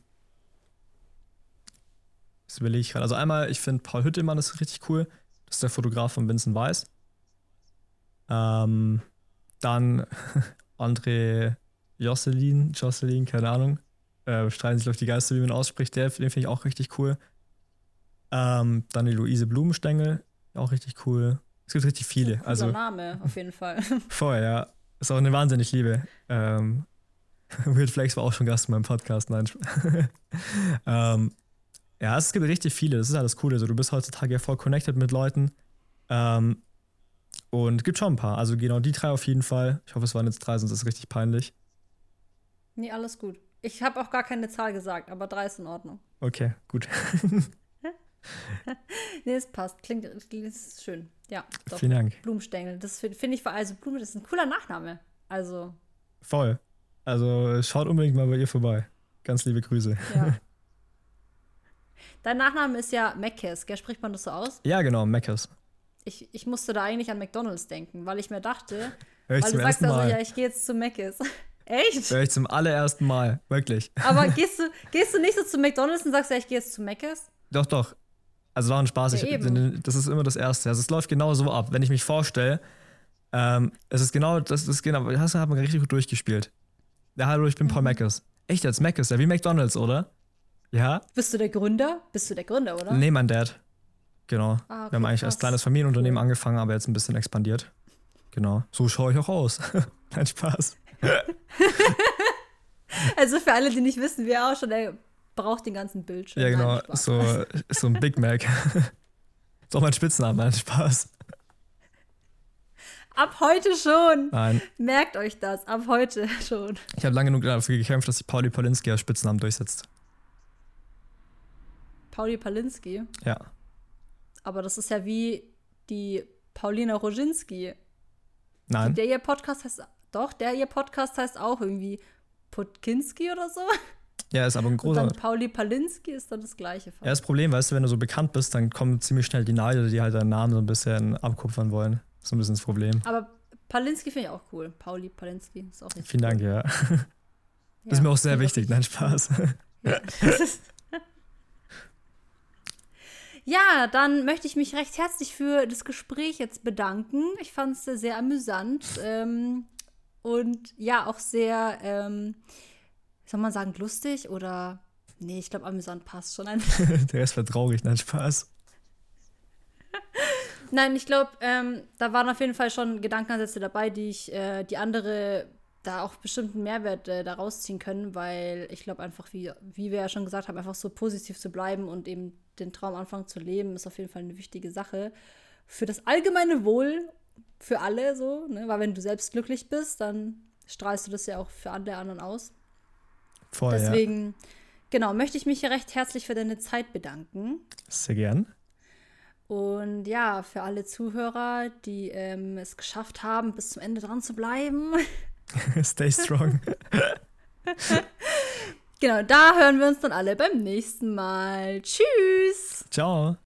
das überlege ich gerade. Also einmal, ich finde Paul Hüttelmann ist richtig cool. Das ist der Fotograf von Vincent Weiss. Ähm, dann [LAUGHS] André Josselin, Josselin, keine Ahnung. Äh, streiten sich auf die Geister, wie man ausspricht. Der, den finde ich auch richtig cool. Ähm, dann die Luise Blumenstengel, auch richtig cool. Es gibt richtig viele. Also Name, auf jeden Fall. [LAUGHS] Vorher, ja. Ist auch eine wahnsinnig Liebe. Ähm, [LAUGHS] Weird Flex war auch schon Gast in meinem Podcast, nein. [LAUGHS] ähm, ja, es gibt richtig viele, das ist ja das Coole. Also, du bist heutzutage ja voll connected mit Leuten. Ähm, und es gibt schon ein paar. Also genau die drei auf jeden Fall. Ich hoffe, es waren jetzt drei, sonst ist es richtig peinlich. Nee, alles gut. Ich habe auch gar keine Zahl gesagt, aber drei ist in Ordnung. Okay, gut. [LAUGHS] nee, es passt. Klingt, ist schön. Ja, doch. Vielen Dank. Blumenstängel. Das finde find ich für also Blume, das ist ein cooler Nachname. Also. Voll. Also schaut unbedingt mal bei ihr vorbei. Ganz liebe Grüße. Ja. [LAUGHS] Dein Nachname ist ja Meckes, gell? Spricht man das so aus? Ja, genau, Meckes. Ich, ich musste da eigentlich an McDonalds denken, weil ich mir dachte, weil du sagst also, Mal. ja, ich gehe jetzt zu Meckes. [LAUGHS] Echt? Hör ich zum allerersten Mal, wirklich. Aber [LAUGHS] gehst du, gehst du nicht so zu McDonalds und sagst, ja, ich gehe jetzt zu Meckes? Doch, doch. Also war ein Spaß. Ja, ich, das ist immer das Erste. Also es läuft genau so ab. Wenn ich mich vorstelle, ähm, es ist genau, das ist genau, das hat man richtig gut durchgespielt. Ja, hallo, ich bin mhm. Paul Mackes. Echt jetzt? Mackes, ja, wie McDonalds, oder? Ja. Bist du der Gründer? Bist du der Gründer, oder? Nee, mein Dad. Genau. Ah, okay, Wir haben eigentlich krass. als kleines Familienunternehmen angefangen, aber jetzt ein bisschen expandiert. Genau. So schaue ich auch aus. [LAUGHS] Nein, Spaß. [LAUGHS] also für alle, die nicht wissen, wie er ausschaut, er braucht den ganzen Bildschirm. Ja, genau. Nein, so, so ein Big Mac. [LAUGHS] ist auch mein Spitzname, nein, Spaß. Ab heute schon. Nein. Merkt euch das. Ab heute [LAUGHS] schon. Ich habe lange genug dafür gekämpft, dass sich Pauli Polinski als Spitznamen durchsetzt. Pauli Palinski. Ja. Aber das ist ja wie die Paulina Roginski. Nein. Der ihr Podcast heißt. Doch, der ihr Podcast heißt auch irgendwie Putkinski oder so. Ja, ist aber ein Und großer. dann Pauli Palinski ist dann das gleiche. Ja, das Problem, weißt du, wenn du so bekannt bist, dann kommen ziemlich schnell die Neider, die halt deinen Namen so ein bisschen abkupfern wollen. So ein bisschen das Problem. Aber Palinski finde ich auch cool. Pauli Palinski ist auch richtig Vielen Dank, ja. cool. [LAUGHS] Das ist mir auch sehr wichtig. Nein, Spaß. Ja. [LAUGHS] ja, dann möchte ich mich recht herzlich für das Gespräch jetzt bedanken. Ich fand es sehr amüsant ähm, und ja, auch sehr, ähm, soll man sagen, lustig oder. Nee, ich glaube, amüsant passt schon. [LAUGHS] Der Rest war traurig. Nein, Spaß. Nein ich glaube, ähm, da waren auf jeden Fall schon Gedankenansätze dabei, die ich, äh, die andere da auch bestimmten Mehrwert äh, da rausziehen können, weil ich glaube einfach, wie, wie wir ja schon gesagt haben, einfach so positiv zu bleiben und eben den Traum anfangen zu leben, ist auf jeden Fall eine wichtige Sache. Für das allgemeine Wohl, für alle so, ne? weil wenn du selbst glücklich bist, dann strahlst du das ja auch für alle anderen aus. Voll, ja. Deswegen, genau, möchte ich mich hier recht herzlich für deine Zeit bedanken. Sehr gern. Und ja, für alle Zuhörer, die ähm, es geschafft haben, bis zum Ende dran zu bleiben. [LAUGHS] Stay strong. [LAUGHS] genau, da hören wir uns dann alle beim nächsten Mal. Tschüss! Ciao.